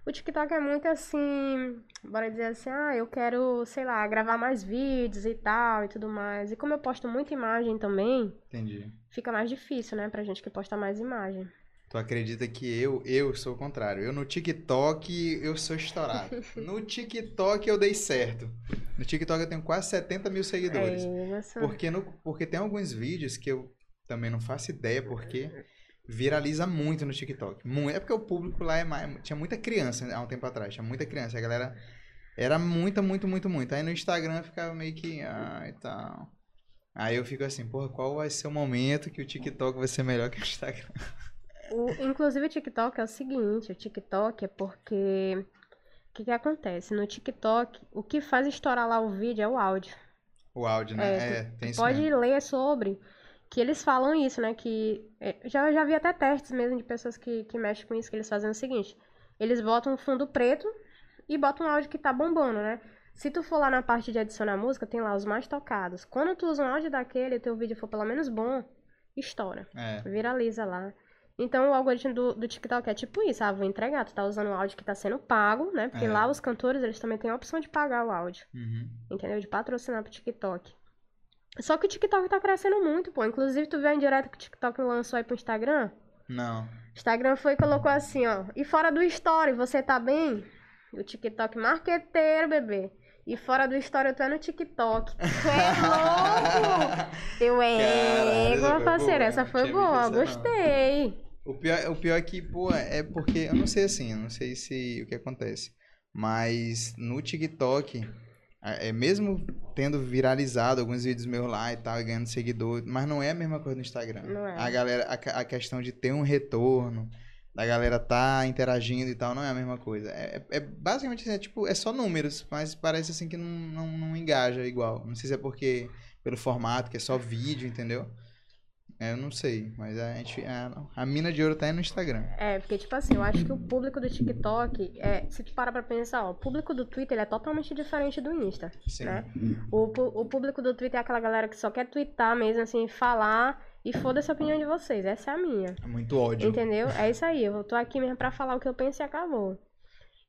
o TikTok é muito assim, bora dizer assim, ah, eu quero, sei lá, gravar mais vídeos e tal e tudo mais. E como eu posto muita imagem também, Entendi. fica mais difícil, né, pra gente que posta mais imagem. Tu acredita que eu, eu sou o contrário. Eu no TikTok, eu sou estourado. No TikTok eu dei certo. No TikTok eu tenho quase 70 mil seguidores. É. Porque, no, porque tem alguns vídeos que eu também não faço ideia porque viraliza muito no TikTok. Muito. É porque o público lá é mais, tinha muita criança há um tempo atrás. Tinha muita criança. A galera era muita, muito, muito, muito. Aí no Instagram ficava meio que, ah, e tal. Aí eu fico assim, porra, qual vai ser o momento que o TikTok vai ser melhor que o Instagram? O- inclusive o TikTok é o seguinte, o TikTok é porque o que que acontece? No TikTok, o que faz estourar lá o vídeo é o áudio. O áudio, né? É, É, tem isso Pode mesmo. ler sobre que eles falam isso, né? Que é, já já vi até testes mesmo de pessoas que, que mexem com isso, que eles fazem o seguinte: eles botam um fundo preto e botam um áudio que tá bombando, né? Se tu for lá na parte de adicionar música, tem lá os mais tocados. Quando tu usa um áudio daquele e teu vídeo for pelo menos bom, estoura. É. Viraliza lá. Então o algoritmo do, do TikTok é tipo isso, ah, vou entregar, tu tá usando o áudio que tá sendo pago, né? Porque É. lá os cantores, eles também têm a opção de pagar o áudio, Uhum. entendeu? De patrocinar pro TikTok. Só que o TikTok tá crescendo muito, pô. Inclusive, tu viu a indireta que o TikTok lançou aí pro Instagram? Não. Instagram foi e colocou assim, ó. E fora do story, você tá bem? O TikTok marqueteiro, bebê. E fora do story, tu é no TikTok. Tu é louco! Eu Caralho, é, essa foi parceiro, boa, essa foi boa, não. gostei. O pior, o pior é que, pô, é porque, eu não sei assim, eu não sei se o que acontece, mas no TikTok, é mesmo tendo viralizado alguns vídeos meus lá e tal, ganhando seguidor, mas não é a mesma coisa no Instagram. Não é. A galera, a, a questão de ter um retorno, da galera tá interagindo e tal, não é a mesma coisa. É, é- é basicamente assim, é, tipo, é só números, mas parece assim que não, não, não engaja igual. Não sei se é porque pelo formato, que é só vídeo, entendeu? É, eu não sei, mas a gente. A, a mina de ouro tá aí no Instagram. É, porque, tipo assim, eu acho que o público do TikTok, é, se tu parar pra pensar, ó, o público do Twitter é totalmente diferente do Insta, Sim. né? O, o público do Twitter é aquela galera que só quer twittar mesmo, assim, falar e foda-se a opinião de vocês. Essa é a minha. É muito ódio. Entendeu? É isso aí. Eu tô aqui mesmo pra falar o que eu penso e acabou.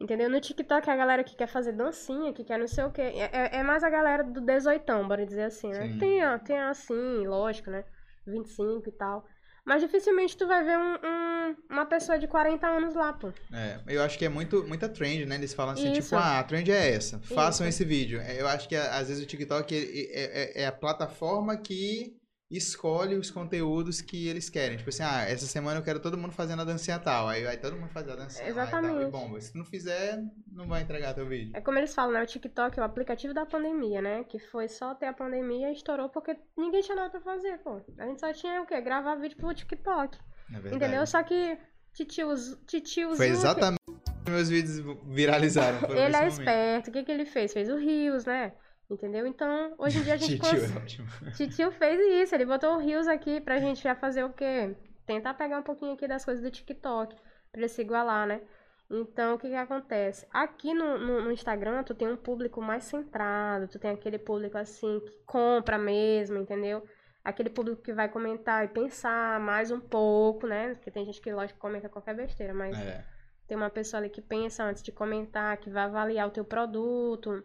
Entendeu? No TikTok é a galera que quer fazer dancinha, que quer não sei o quê. É, é- é mais a galera do 18, bora dizer assim, né? Sim. Tem, tem assim, lógico, né? 25 e tal. Mas dificilmente tu vai ver um- um- uma pessoa de 40 anos lá, pô. É, eu acho que é muito, muita trend, né? Eles falam assim, Isso. tipo, ah, a trend é essa, façam Isso. esse vídeo. É, Eu acho que às vezes o TikTok é, é- é a plataforma que escolhe os conteúdos que eles querem. Tipo assim, ah, essa semana eu quero todo mundo fazendo a dancinha tal. Aí vai todo mundo fazer a dancinha lá e tal, e Exatamente. bomba. Se não fizer, não vai entregar teu vídeo. É como eles falam, né? O TikTok é o aplicativo da pandemia, né? Que foi só ter a pandemia e estourou porque ninguém tinha nada pra fazer, pô. A gente só tinha o quê? Gravar vídeo pro TikTok. Na verdade. Entendeu? Só que titios, titiozinho... Foi exatamente que meus vídeos viralizaram. Ele é momento. esperto. O que, que ele fez? Fez o Rios, né? Entendeu? Então, hoje em dia a gente Titio cons... é ótimo. Titio fez isso. Ele botou o Rios aqui pra gente já fazer o quê? Tentar pegar um pouquinho aqui das coisas do TikTok. Pra ele se igualar, né? Então, o que que acontece? Aqui no, no, no Instagram, tu tem um público mais centrado. Tu tem aquele público, assim, que compra mesmo, entendeu? Aquele público que vai comentar e pensar mais um pouco, né? Porque tem gente que, lógico, comenta qualquer besteira, mas... É. Tem uma pessoa ali que pensa antes de comentar, que vai avaliar o teu produto,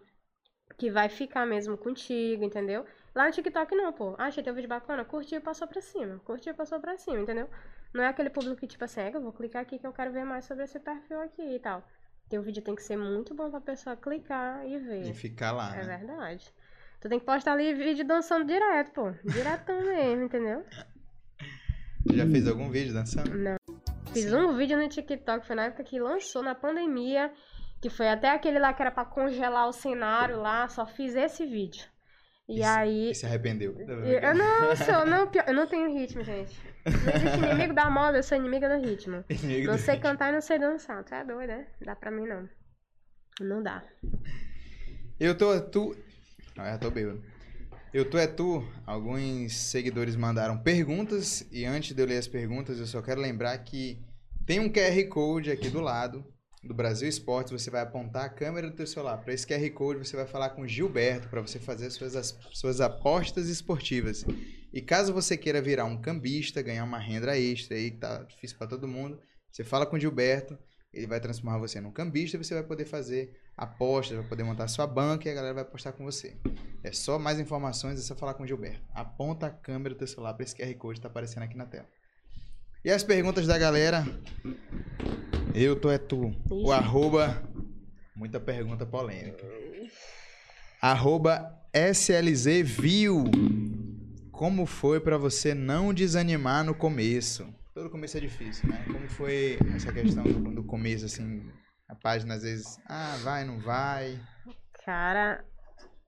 que vai ficar mesmo contigo, entendeu? Lá no TikTok não, pô. Ah, achei teu vídeo bacana, curtiu e passou pra cima. Curtiu e passou pra cima, entendeu? Não é aquele público que, tipo assim, é, eu vou clicar aqui que eu quero ver mais sobre esse perfil aqui e tal. Teu vídeo tem que ser muito bom pra pessoa clicar e ver. E ficar lá, É né? verdade. Tu tem que postar ali vídeo dançando direto, pô. Diretão mesmo, entendeu? Já fez algum vídeo dançando? Não. Fiz um vídeo no TikTok, foi na época que lançou na pandemia, que foi até aquele lá que era pra congelar o cenário lá, só fiz esse vídeo. E E aí. E se arrependeu? Eu não sou, não, eu não tenho ritmo, gente. Não existe inimigo da moda, eu sou inimiga do ritmo. Inimigo Não do sei vídeo. cantar e não sei dançar. Tu é doido, né? Dá pra mim não. Não dá. Eu tô tu. Ah, eu tô bêbado. Eu tô é tu. Alguns seguidores mandaram perguntas e antes de eu ler as perguntas, eu só quero lembrar que tem um QR Code aqui do lado do Brasil Esportes. Você vai apontar a câmera do teu celular para esse QR Code. Você vai falar com Gilberto para você fazer as suas, as suas apostas esportivas. E caso você queira virar um cambista, ganhar uma renda extra aí que tá difícil para todo mundo, você fala com Gilberto. Ele vai transformar você num cambista e você vai poder fazer apostas, vai poder montar sua banca e a galera vai apostar com você. É só mais informações, é só falar com Gilberto. Aponta a câmera do teu celular para esse QR Code que tá aparecendo aqui na tela. E as perguntas da galera? Eu tô é tu. O arroba. Muita pergunta polêmica. Arroba SLZView. Como foi pra você não desanimar no começo? Todo começo é difícil, né? Como foi essa questão do, do começo, assim? A página às vezes, ah, vai, não vai. Cara,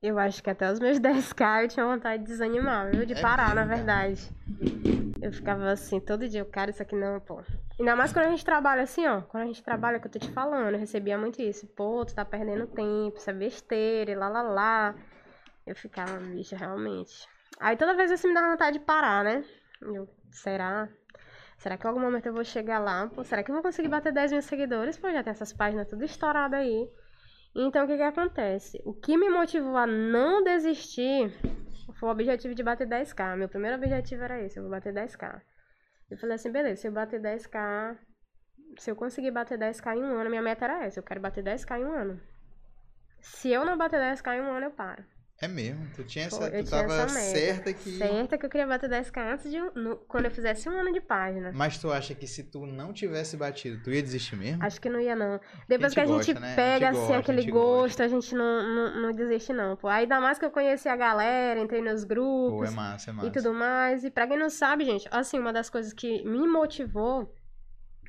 eu acho que até os meus 10k eu tinha vontade de desanimar, viu? De É parar, na verdade. Eu ficava assim, todo dia, eu, cara, isso aqui não, pô. Ainda mais quando a gente trabalha assim, ó. Quando a gente trabalha, que eu tô te falando, eu recebia muito isso. Pô, tu tá perdendo tempo, isso é besteira, e lá, lá, lá. Eu ficava, bicho, realmente. Aí toda vez assim me dava vontade de parar, né? Eu, será? Será que em algum momento eu vou chegar lá? Pô, será que eu vou conseguir bater 10 mil seguidores? Pô, já tem essas páginas tudo estouradas aí. Então, o que que acontece? O que me motivou a não desistir foi o objetivo de bater 10k. Meu primeiro objetivo era esse, eu vou bater 10k. Eu falei assim, beleza, se eu bater 10k, se eu conseguir bater 10k em um ano, minha meta era essa, eu quero bater 10k em um ano. Se eu não bater 10k em um ano, eu paro. É mesmo, tu tinha essa, Pô, eu tu tava essa certa que... Certa que eu queria bater 10k antes de um- no- quando eu fizesse um ano de página. Mas tu acha que se tu não tivesse batido, tu ia desistir mesmo? Acho que não ia, não. Depois que a gente gosta, né? A gente pega, assim, gosta, aquele gosto, gosta. a gente não, não, não desiste, não, pô. Ainda mais que eu conheci a galera, entrei nos Pô, grupos é massa, é massa. e tudo mais. E pra quem não sabe, gente, assim, uma das coisas que me motivou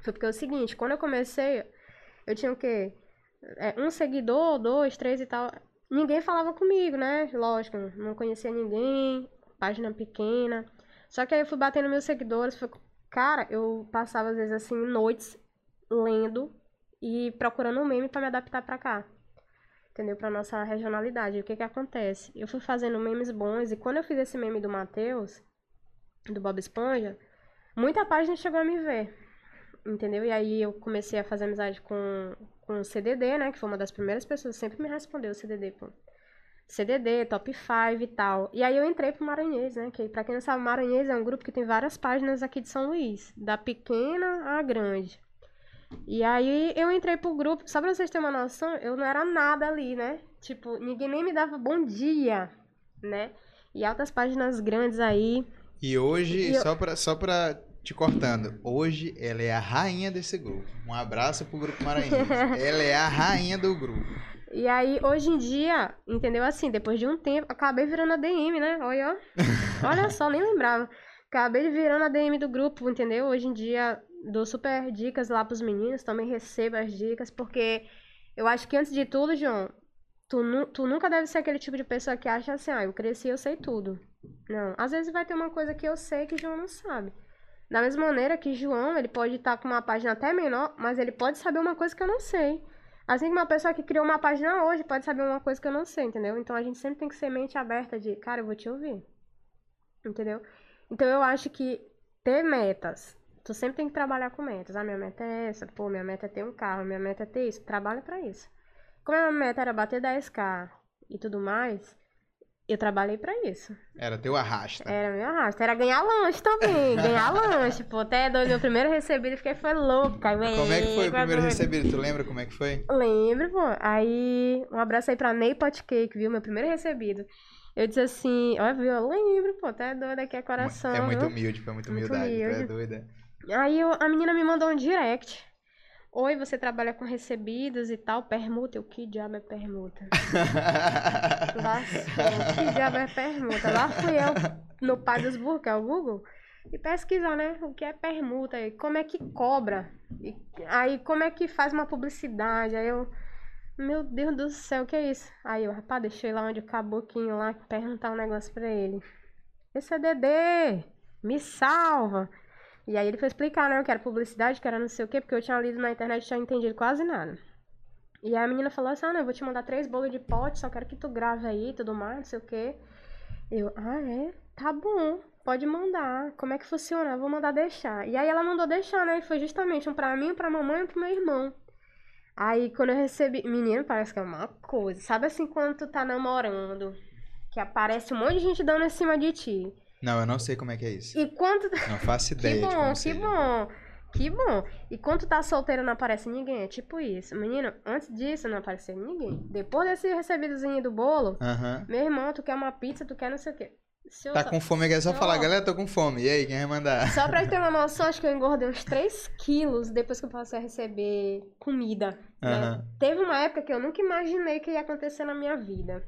foi porque é o seguinte, quando eu comecei, eu tinha o quê? É, um seguidor, dois, três e tal. Ninguém falava comigo, né? Lógico, não conhecia ninguém, página pequena. Só que aí eu fui batendo meus seguidores, foi... cara, eu passava às vezes assim, noites lendo e procurando um meme pra me adaptar pra cá. Entendeu? Pra nossa regionalidade. O que que acontece? Eu fui fazendo memes bons e quando eu fiz esse meme do Matheus, do Bob Esponja, muita página chegou a me ver. Entendeu? E aí eu comecei a fazer amizade com, com o CDD, né? Que foi uma das primeiras pessoas que sempre me respondeu o CDD, pô. CDD, Top 5 e tal. E aí eu entrei pro Maranhês, né? Que pra quem não sabe, Maranhês é um grupo que tem várias páginas aqui de São Luís. Da pequena à grande. E aí eu entrei pro grupo, só pra vocês terem uma noção, eu não era nada ali, né? Tipo, ninguém nem me dava bom dia, né? E altas páginas grandes aí. E hoje, E eu- só, pra, só pra te cortando, hoje ela é a rainha desse grupo. Um abraço pro Grupo Maranhense. ela é a rainha do grupo. E aí, hoje em dia, entendeu? Assim, depois de um tempo, acabei virando a DM, né? Olha, ó. Olha só, nem lembrava. Acabei virando a DM do grupo, entendeu? Hoje em dia, dou super dicas lá pros meninos, também recebo as dicas, porque eu acho que antes de tudo, João, tu, nu- tu nunca deve ser aquele tipo de pessoa que acha assim, ah, eu cresci, eu sei tudo. Não, às vezes vai ter uma coisa que eu sei que João não sabe. Da mesma maneira que João, ele pode estar com uma página até menor, mas ele pode saber uma coisa que eu não sei. Assim que uma pessoa que criou uma página hoje pode saber uma coisa que eu não sei, entendeu? Então a gente sempre tem que ser mente aberta de, cara, eu vou te ouvir. Entendeu? Então eu acho que ter metas, tu sempre tem que trabalhar com metas. Ah, minha meta é essa, pô, minha meta é ter um carro, minha meta é ter isso. Trabalha pra isso. Como a minha meta era bater 10k e tudo mais, eu trabalhei pra isso. Era teu arrasta. Era meu arrasto. Era ganhar lanche também. ganhar lanche. Pô, até doido. Meu primeiro recebido, fiquei foi louca. Como é que foi o primeiro doida. recebido? Tu lembra como é que foi? Lembro, pô. Aí, um abraço aí pra Ney Potcake, viu? Meu primeiro recebido. Eu disse assim, ó, viu? Eu lembro, pô, até doido aqui é coração. é muito viu? humilde, foi muito Muito humildade. Tu é humilde. doida. Aí eu- a menina me mandou um direct. Oi, você trabalha com recebidos e tal, permuta. Eu, que diabo é permuta? Lascou, que diabo é permuta? Lá fui eu, no burros, que é o Google, e pesquisar, né? O que é permuta, e como é que cobra, e aí como é que faz uma publicidade. Aí eu, meu Deus do céu, o que é isso? Aí eu, rapaz, deixei lá onde o caboquinho lá perguntar um negócio pra ele. Esse é Dedê, me salva. E aí ele foi explicar, né, que era publicidade, que era não sei o quê, porque eu tinha lido na internet e tinha entendido quase nada. E aí a menina falou assim, ah, não, eu vou te mandar três bolos de pote, só quero que tu grave aí tudo mais, não sei o quê. Eu, ah, é? Tá bom, pode mandar. Como é que funciona? Eu vou mandar deixar. E aí ela mandou deixar, né? E foi justamente um pra mim, um pra mamãe e um pro meu irmão. Aí quando eu recebi. Menino, parece que é uma coisa. Sabe assim quando tu tá namorando? Que aparece um monte de gente dando em cima de ti. Não, eu não sei como é que é isso. E quando. Não faço Que ideia de bom, que seja. bom. Que bom. E quando tá solteiro não aparece ninguém, é tipo isso. Menino, antes disso não apareceu ninguém. Depois desse recebidozinho do bolo, meu irmão, tu quer uma pizza, tu quer não sei o quê. Eu Tá só- com fome, é só Não. falar, galera, tô com fome. E aí, quem vai mandar? Só pra ter uma noção, acho que eu engordei uns 3 quilos depois que eu passei a receber comida. né? Teve uma época que eu nunca imaginei que ia acontecer na minha vida.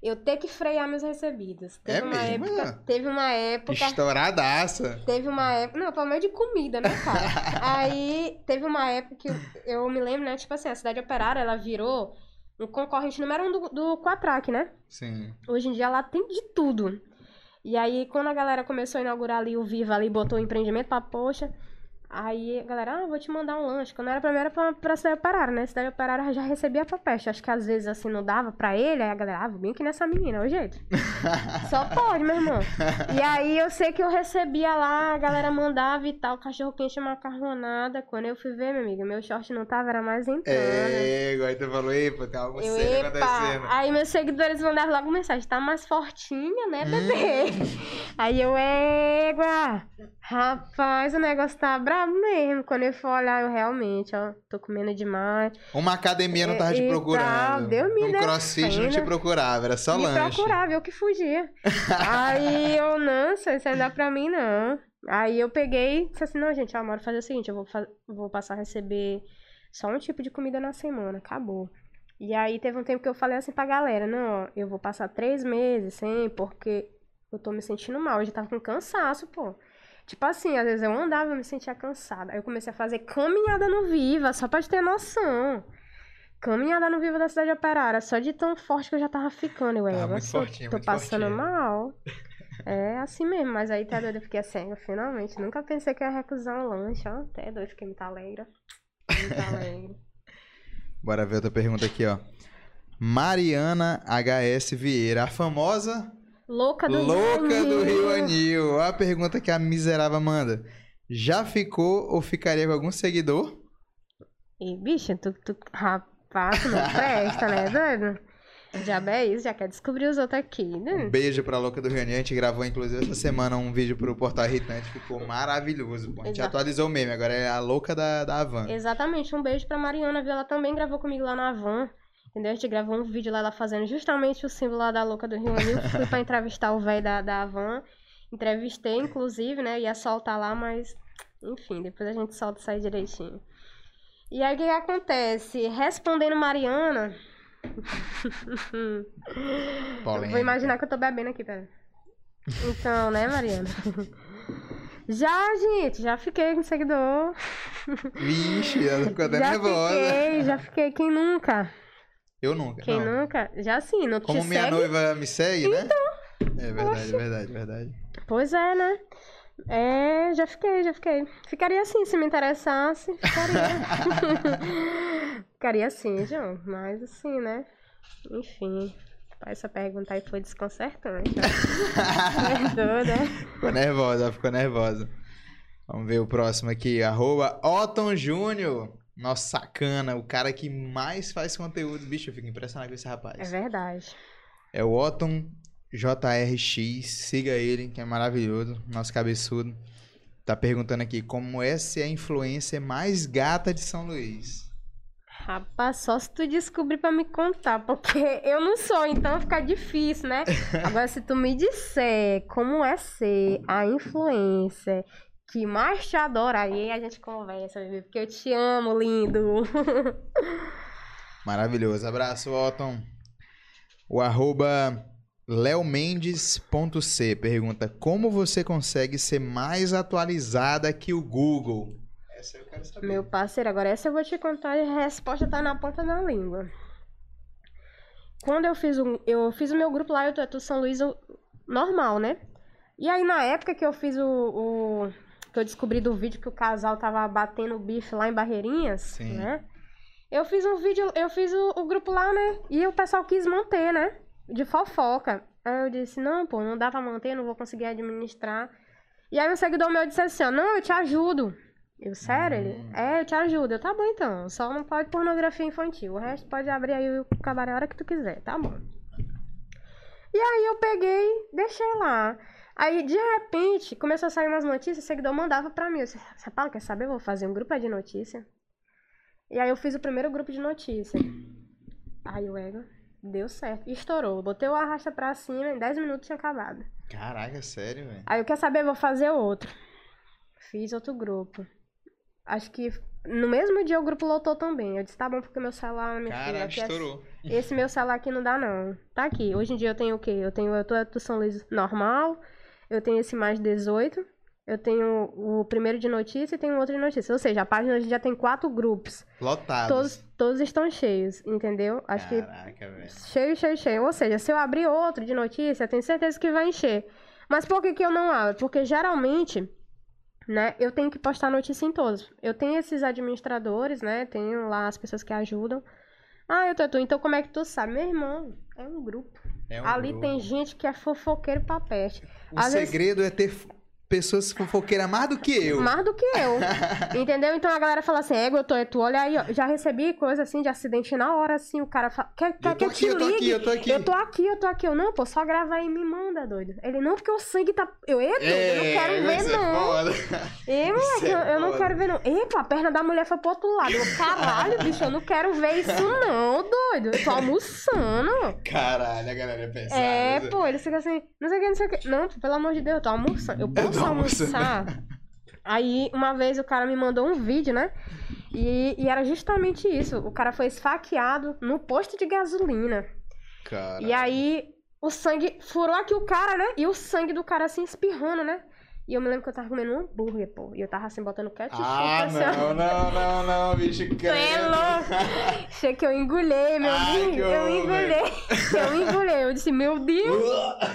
Eu ter que frear meus recebidos. Teve É uma mesmo? época. Teve uma época. Estouradaça. Teve uma época. Não, pelo menos de comida, né, cara? Aí teve uma época que eu, eu me lembro, né? Tipo assim, a cidade operária, ela virou um concorrente número um do, do Quatrack, né? Sim. Hoje em dia ela tem de tudo. E aí, quando a galera começou a inaugurar ali o Viva ali, botou o empreendimento pra poxa. Aí a galera, ah, vou te mandar um lanche. Quando era pra mim, era pra, pra cidade operária, né? Cidade operária já recebia papeste. Acho que às vezes assim não dava pra ele. Aí a galera, ah, vou bem aqui nessa menina, é o jeito. Só pode, meu irmão. E aí eu sei que eu recebia lá, a galera mandava e tal, cachorro quente macarronada. Quando eu fui ver, minha amiga, meu short não tava, era mais entrando. É, agora tu falou, epa, tem algo Eu, sério epa! acontecendo. Aí meus seguidores mandavam logo mensagem, tá mais fortinha, né, Hum. bebê? Aí eu, égua! Rapaz, o negócio tá brabo mesmo. Quando eu for olhar, eu realmente, ó, tô comendo demais. Uma academia não tava te E tal, procurando. Deus me um crossfit não te procurava, era só Me lanche. procurava, eu que fugia. Aí eu, não, isso aí não dá pra mim, não. Aí eu peguei disse assim, não, gente, amor, fazer o seguinte, eu vou, vou passar a receber só um tipo de comida na semana, acabou. E aí teve um tempo que eu falei assim pra galera, não, ó, eu vou passar três meses sem, porque eu tô me sentindo mal, eu já tava com cansaço, pô. Tipo assim, às vezes eu andava e eu me sentia cansada. Aí eu comecei a fazer caminhada no Viva, só pra te ter noção. Caminhada no Viva da Cidade Operária, só de tão forte que eu já tava ficando. Eu, tô passando mal. É assim mesmo, mas aí tá doido, eu fiquei assim, eu finalmente. Nunca pensei que eu ia recusar um lanche, ó. Até doido, fiquei muito alegre. Muito alegre. Bora ver outra pergunta aqui, ó. Mariana HS Vieira, a famosa Louca do louca Rio do Rio Anil. A pergunta que a miserável manda. Já ficou ou ficaria com algum seguidor? E, bicho, tu, tu, rapaz, tu não presta, né, doido? Já é isso, já quer descobrir os outros aqui, Um né? beijo pra louca do Rio Anil. A gente gravou, inclusive, essa semana um vídeo pro Portal Irritante. Ficou maravilhoso. pô. A gente Exato. atualizou o meme, agora é a louca da, da Havan. Exatamente, um beijo pra Mariana, viu? Ela também gravou comigo lá na van. Entendeu? A gente gravou um vídeo lá, ela fazendo justamente o símbolo lá da louca do Rio Anil. Fui pra entrevistar o velho da, da van. Entrevistei, inclusive, né? Ia soltar lá, mas. Enfim, depois a gente solta isso aí direitinho. E aí o que, que acontece? Respondendo Mariana. Vou imaginar que eu tô bebendo aqui, pera. Então, né, Mariana? Já, gente, já fiquei com seguidor. Vixe, ela ficou até já nervosa. fiquei, já fiquei. Quem nunca? Eu nunca. Quem não. nunca? Já sim, não Como minha segue? noiva me segue, né? Então. É verdade, verdade, verdade. Pois é, né? É, já fiquei, já fiquei. Ficaria assim, se me interessasse, ficaria. ficaria assim, João. Mas assim, né? Enfim. Essa pergunta aí foi desconcertante. Perdoa, né? Ficou nervosa, ficou nervosa. Vamos ver o próximo aqui. Arroba Otton Júnior. Nossa, sacana. O cara que mais faz conteúdo. Bicho, eu fico impressionado com esse É rapaz. verdade. É o Otton JRX. Siga ele, que é maravilhoso. Nosso cabeçudo. Tá perguntando aqui como é ser a influencer mais gata de São Luís. Rapaz, só se tu descobrir pra me contar, porque eu não sou, então fica difícil, né? Agora, se tu me disser como é ser a influencer que mais te adora, aí a gente conversa, bebê, porque eu te amo, lindo. Maravilhoso. Abraço, Otton. O arroba leomendes.c pergunta como você consegue ser mais atualizada que o Google? Essa eu quero saber. Meu parceiro, agora essa eu vou te contar e a resposta tá na ponta da língua. Quando eu fiz o, eu fiz o meu grupo lá, eu tô, tô São Luís normal, né? E aí na época que eu fiz o, o- que eu descobri do vídeo que o casal tava batendo bife lá em Barreirinhas, Sim. né? Eu fiz um vídeo, eu fiz o, o grupo lá, né? E o pessoal quis manter, né? De fofoca. Aí eu disse, não, pô, não dá pra manter, não vou conseguir administrar. E aí um seguidor meu disse assim, ó, não, eu te ajudo. Eu, sério? Ele, Hum. é, eu te ajudo. Eu, tá bom então, só não pode pornografia infantil. O resto pode abrir aí o cabaré a hora que tu quiser, tá bom. E aí eu peguei, deixei lá. Aí, de repente, começou a sair umas notícias, o seguidor mandava pra mim. Você Paulo, quer saber? Eu vou fazer um grupo de notícia. E aí eu fiz o primeiro grupo de notícia. Aí o ego deu certo. Estourou. Botei o arrasta pra cima, em 10 minutos tinha acabado. Caraca, sério, velho. Aí eu quer saber, vou fazer outro. Fiz outro grupo. Acho que no mesmo dia o grupo lotou também. Eu disse, tá bom, porque meu celular, minha filha, Caraca, é estourou. esse meu celular aqui não dá, não. Tá aqui. Hoje em dia eu tenho o quê? Eu tenho eu tô do São Luís normal, eu tenho esse mais 18, eu tenho o primeiro de notícia e tenho outro de notícia. Ou seja, a página já tem quatro grupos. Lotados. Todos, todos estão cheios, entendeu? Acho que Caraca, velho. cheio, cheio, cheio. Ou seja, se eu abrir outro de notícia, tenho certeza que vai encher. Mas por que, que eu não abro? Porque geralmente, né, eu tenho que postar notícia em todos. Eu tenho esses administradores, né? Tenho lá as pessoas que ajudam. Ah, eu tô, então como é que tu sabe? Meu irmão, é um grupo. É um Ali grupo. tem gente que é fofoqueiro pra peste. O às vezes- segredo é ter pessoas fofoqueiras mais do que eu. Mais do que eu. entendeu? Então a galera fala assim, ego, eu tô, tu olha aí, ó. Já recebi coisa assim de acidente na hora, assim, o cara fala, quer, quer Eu que eu te aqui, eu tô ligue? aqui, eu tô aqui. Eu tô aqui, eu tô aqui. Eu, não, pô, só grava aí e me manda, doido. Ele, não, porque o sangue tá... Eu, eita, eu não quero É, ver, não. Ei, moleque, é eu, eu não quero ver, não. Epa, a perna da mulher foi pro outro lado. Eu, caralho, bicho, eu não quero ver isso, não, doido. Eu tô almoçando. Caralho, a galera é pesada. É, pô, ele fica assim, não sei o que, não sei o que. Não, pelo amor de Deus, eu tô almoçando. Eu posso almoçando. almoçar? Aí, uma vez o cara me mandou um vídeo, né? E, e era justamente isso. O cara foi esfaqueado no posto de gasolina. Cara. E aí, o sangue furou aqui o cara, né? E o sangue do cara assim espirrando, né? E eu me lembro que eu tava comendo um hambúrguer, pô. E eu tava assim, botando ketchup. Ah, assim, não, não, não, não, bicho, louco. Achei que eu engolhei, meu Ai, amigo. Eu engolei. Eu engolei. Eu disse, meu Deus!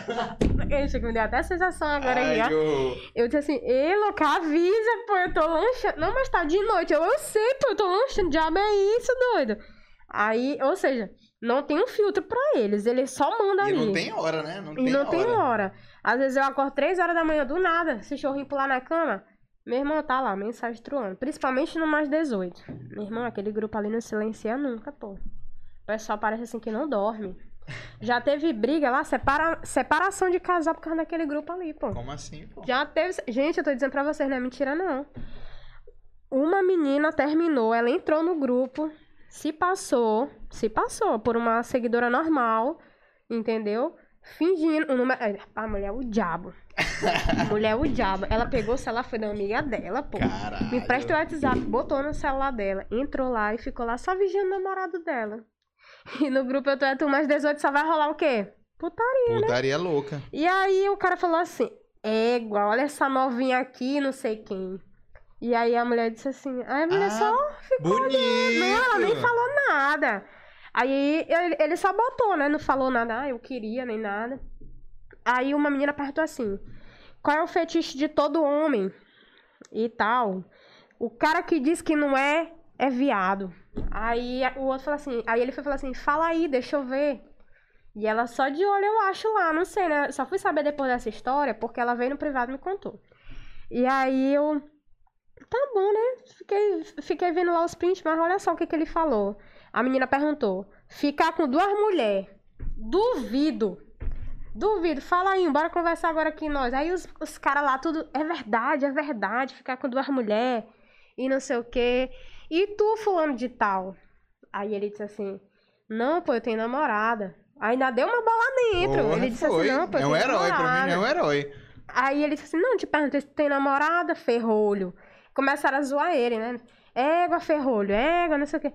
Gente, que me deu até a sensação agora Ai, horror. Eu disse assim, ei, louca, avisa, pô, eu tô lanchando. Não, mas tá de noite. Eu, eu sei, pô, eu tô lanchando. Diabo é isso, doido. Aí, ou seja, não tem um filtro pra eles. Eles só mandam E ali. não tem hora, né? Não E tem não hora. tem hora. Às vezes eu acordo 3 horas da manhã do nada, se chorrinho pular na cama. Meu irmão tá lá, mensagem truando. Principalmente no mais 18. Meu irmão, aquele grupo ali não silencia nunca, pô. O pessoal parece assim que não dorme. Já teve briga lá, separa... separação de casal por causa daquele grupo ali, pô. Como assim, pô? Já teve. Gente, eu tô dizendo pra vocês, não é mentira, não. Uma menina terminou, ela entrou no grupo, se passou, se passou por uma seguidora normal, entendeu? Fingindo. O número, a mulher é o diabo. A mulher é o diabo. Ela pegou o celular, foi da amiga dela, pô. Caralho. Me presta o WhatsApp, botou no celular dela, entrou lá e ficou lá só vigiando o namorado dela. E no grupo eu tô é tu mais 18, só vai rolar o quê? Putaria. Putaria louca. E aí o cara falou assim, égua, olha essa novinha aqui, não sei quem. E aí a mulher disse assim, aí a mulher Ah, só ficou Bonito. Não, ela nem falou nada. Aí ele, ele só botou, né? Não falou nada, ah, eu queria, nem nada. Aí uma menina perguntou assim, qual é o fetiche de todo homem? E tal. O cara que diz que não é, é viado. Aí o outro falou assim, aí ele foi falar assim, fala aí, deixa eu ver. E ela só de olho, eu acho lá, não sei, né? Só fui saber depois dessa história, porque ela veio no privado e me contou. E aí eu. Tá bom, né? Fiquei, fiquei vendo lá os prints, mas olha só o que, que ele falou. A menina perguntou: ficar com duas mulheres. Duvido. Duvido. Fala aí, bora conversar agora aqui nós. Aí os, os caras lá, tudo. É verdade, é verdade. Ficar com duas mulheres e não sei o quê. E tu, fulano de tal? Aí ele disse assim: Não, pô, eu tenho namorada. Ainda deu uma bola dentro. Ele disse foi. assim: Não, pô, eu é um tenho herói, pra namorada. mim é um herói. Aí ele disse assim: Não, te perguntei se tu tem namorada, ferrolho. Começaram a zoar ele, né? Égua, ferrolho, égua, não sei o quê.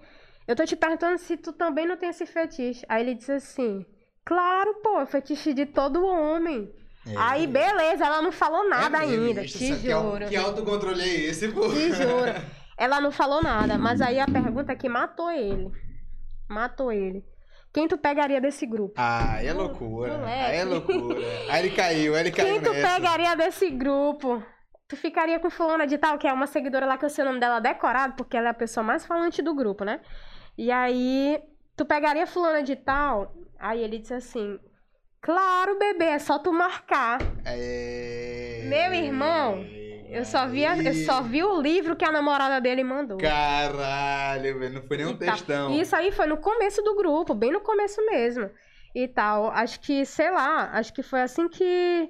Eu tô te perguntando se tu também não tem esse fetiche. Aí ele disse assim: Claro, pô, é fetiche de todo homem. É. Aí, beleza, ela não falou nada É ainda. isso, Te que, juro. Que autocontrole é esse, pô? Te juro. Ela não falou nada, mas aí a pergunta é que matou ele. Matou ele. Quem tu pegaria desse grupo? Ah, é loucura. Moleque. Aí é loucura. Aí ele caiu, aí ele caiu Quem tu nessa. pegaria desse grupo? Tu ficaria com fulana de tal, que é uma seguidora lá que eu sei o nome dela decorado, porque ela é a pessoa mais falante do grupo, né? E aí, tu pegaria fulana de tal? Aí ele disse assim: Claro, bebê, é só tu marcar. É... Meu irmão, Eu só vi, a- eu só vi o livro que a namorada dele mandou. Caralho, velho. Não foi nem um E textão. Isso aí foi no começo do grupo, bem no começo mesmo. E tal. Acho que, sei lá, acho que foi assim que,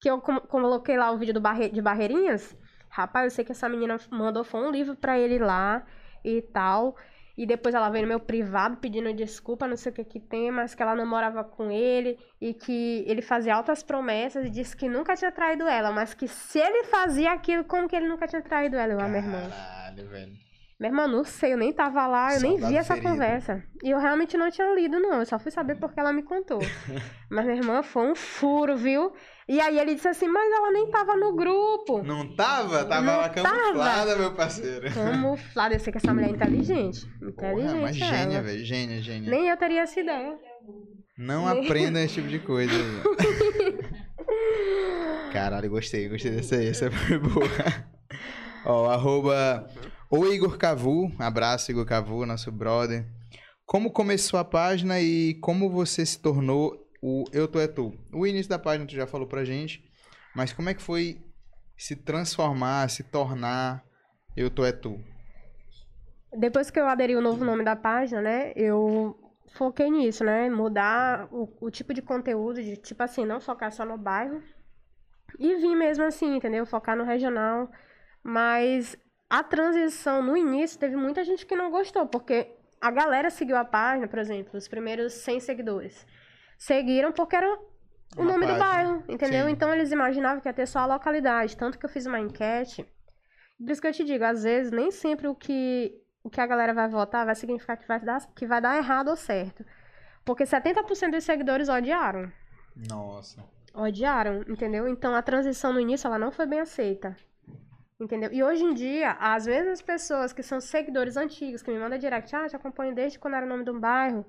que eu coloquei lá o vídeo do barre, de Barreirinhas. Rapaz, eu sei que essa menina mandou foi um livro pra ele lá e tal. E depois ela veio no meu privado pedindo desculpa, não sei o que que tem, mas que ela namorava com ele e que ele fazia altas promessas e disse que nunca tinha traído ela, mas que se ele fazia aquilo, como que ele nunca tinha traído ela? Eu, ah, meu irmão. Caralho, velho. Meu irmão, não sei, eu nem tava lá, eu nem vi essa ferida. conversa. E eu realmente não tinha lido, não. Eu só fui saber porque ela me contou. mas minha irmã foi um furo, viu? E aí ele disse assim, mas ela nem tava no grupo. Não tava? Tava Não lá tava. camuflada, meu parceiro. Camuflada, eu sei que essa mulher é inteligente. Porra, Inteligente. mas ela. gênia, velho. Gênia, gênia. Nem eu teria essa ideia. Não aprenda esse tipo de coisa. Caralho, gostei, gostei dessa aí. Essa foi boa. Ó, arroba o Igor Cavu. Abraço, Igor Cavu, nosso brother. Como começou a página e como você se tornou o Eu Tô É Tu? O início da página tu já falou pra gente, mas como é que foi se transformar, se tornar Eu Tô É Tu? Depois que eu aderi o novo nome da página, né? Eu foquei nisso, né? Mudar o, o tipo de conteúdo, de tipo assim, não focar só no bairro. E vim mesmo assim, entendeu? Focar no regional. Mas a transição no início teve muita gente que não gostou, porque a galera seguiu a página, por exemplo, os primeiros 100 seguidores. Seguiram porque era o Uma nome do página. bairro, entendeu? Sim. Então eles imaginavam que ia ter só a localidade. Tanto que eu fiz uma enquete. Por isso que eu te digo, às vezes nem sempre o que, o que a galera vai votar vai significar que vai dar, que vai dar errado ou certo. Porque 70% dos seguidores odiaram. Nossa. Odiaram, entendeu? Então a transição no início ela não foi bem aceita. Entendeu? E hoje em dia, às vezes as pessoas que são seguidores antigos, que me mandam direct, ah, te acompanho desde quando era o nome de um bairro,